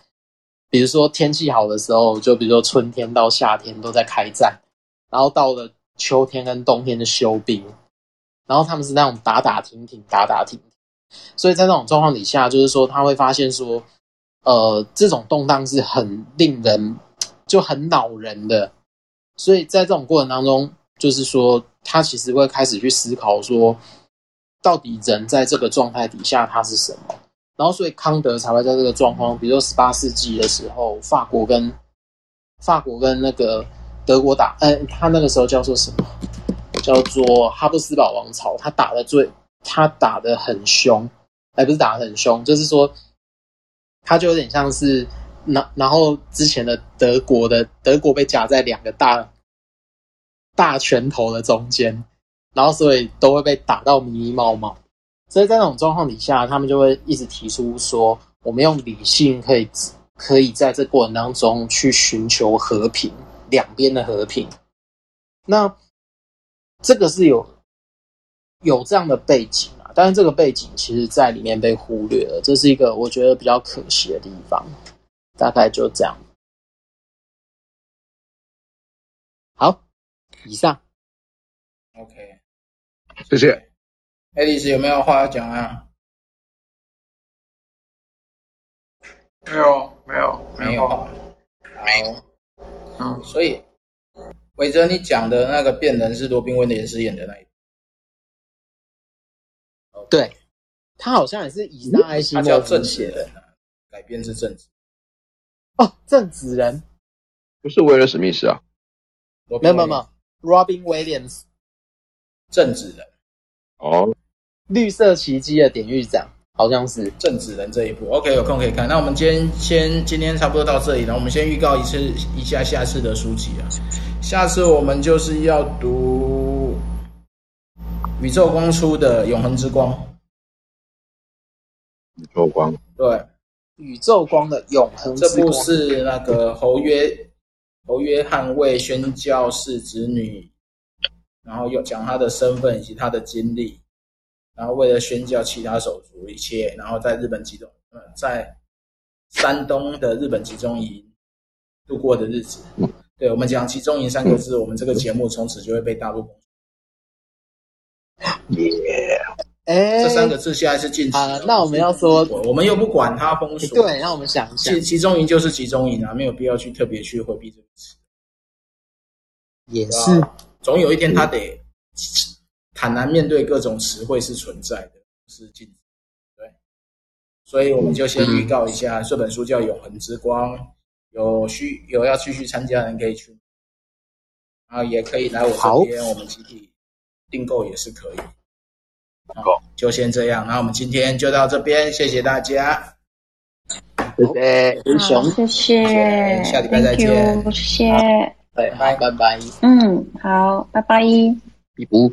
[SPEAKER 2] 比如说天气好的时候，就比如说春天到夏天都在开战，然后到了秋天跟冬天的休兵。然后他们是那种打打停停，打打停停，所以在这种状况底下，就是说他会发现说，呃，这种动荡是很令人就很恼人的，所以在这种过程当中，就是说他其实会开始去思考说，到底人在这个状态底下他是什么，然后所以康德才会在这个状况，比如说十八世纪的时候，法国跟法国跟那个德国打，呃，他那个时候叫做什么？叫做哈布斯堡王朝，他打的最，他打的很凶，哎，不是打的很凶，就是说，他就有点像是，然然后之前的德国的德国被夹在两个大大拳头的中间，然后所以都会被打到迷迷茫茫，所以在那种状况底下，他们就会一直提出说，我们用理性可以可以在这过程当中去寻求和平，两边的和平，那。这个是有有这样的背景啊，但是这个背景其实在里面被忽略了，这是一个我觉得比较可惜的地方。大概就这样。以上。
[SPEAKER 1] OK，
[SPEAKER 3] 谢谢。
[SPEAKER 1] 爱丽丝有没有话要讲啊？
[SPEAKER 5] 没有，没有，
[SPEAKER 1] 没有，没有。嗯，所以。伟哲，你讲的那个变人是罗宾威廉斯演的那一
[SPEAKER 2] 部，对，他好像也是以萨艾西莫夫
[SPEAKER 1] 正写的，改编是正子。
[SPEAKER 2] 哦，正子人
[SPEAKER 3] 不是威尔史密斯啊？
[SPEAKER 2] 没有没有没有，Robin Williams
[SPEAKER 1] 正直人。
[SPEAKER 3] 哦，
[SPEAKER 2] 绿色奇迹的典狱长。好像是
[SPEAKER 1] 正直人这一部，OK，有空可以看。那我们今天先今天差不多到这里了，我们先预告一次一下下次的书籍啊。下次我们就是要读宇宙光出的《永恒之光》。
[SPEAKER 3] 宇宙光，
[SPEAKER 1] 对，
[SPEAKER 2] 宇宙光的永恒之光。
[SPEAKER 1] 这部是那个侯约侯约翰为宣教士子女，然后又讲他的身份以及他的经历。然后为了宣教其他手足一切，然后在日本集中，呃，在山东的日本集中营度过的日子。对，我们讲集中营三个字，我们这个节目从此就会被大陆。
[SPEAKER 3] 耶，
[SPEAKER 2] 哎，
[SPEAKER 1] 这三个字现在是禁止。
[SPEAKER 2] 啊，那我们要说，
[SPEAKER 1] 我们又不管它封锁。
[SPEAKER 2] 对，让我们想一下，
[SPEAKER 1] 集集中营就是集中营啊，没有必要去特别去回避这个词。
[SPEAKER 2] 也是，
[SPEAKER 1] 总有一天他得。坦然面对各种词汇是存在的，是禁止。对，所以我们就先预告一下，这本书叫《永恒之光》，有需有要继续参加的人可以去，然后也可以来我这边，我们集体订购也是可以。好，就先这样，那我们今天就到这边，谢谢大家，
[SPEAKER 2] 谢谢
[SPEAKER 4] 好，谢谢，
[SPEAKER 1] 下礼拜再见，
[SPEAKER 4] 谢谢，
[SPEAKER 2] 拜拜拜拜，
[SPEAKER 4] 嗯，好，拜拜，
[SPEAKER 2] 比不。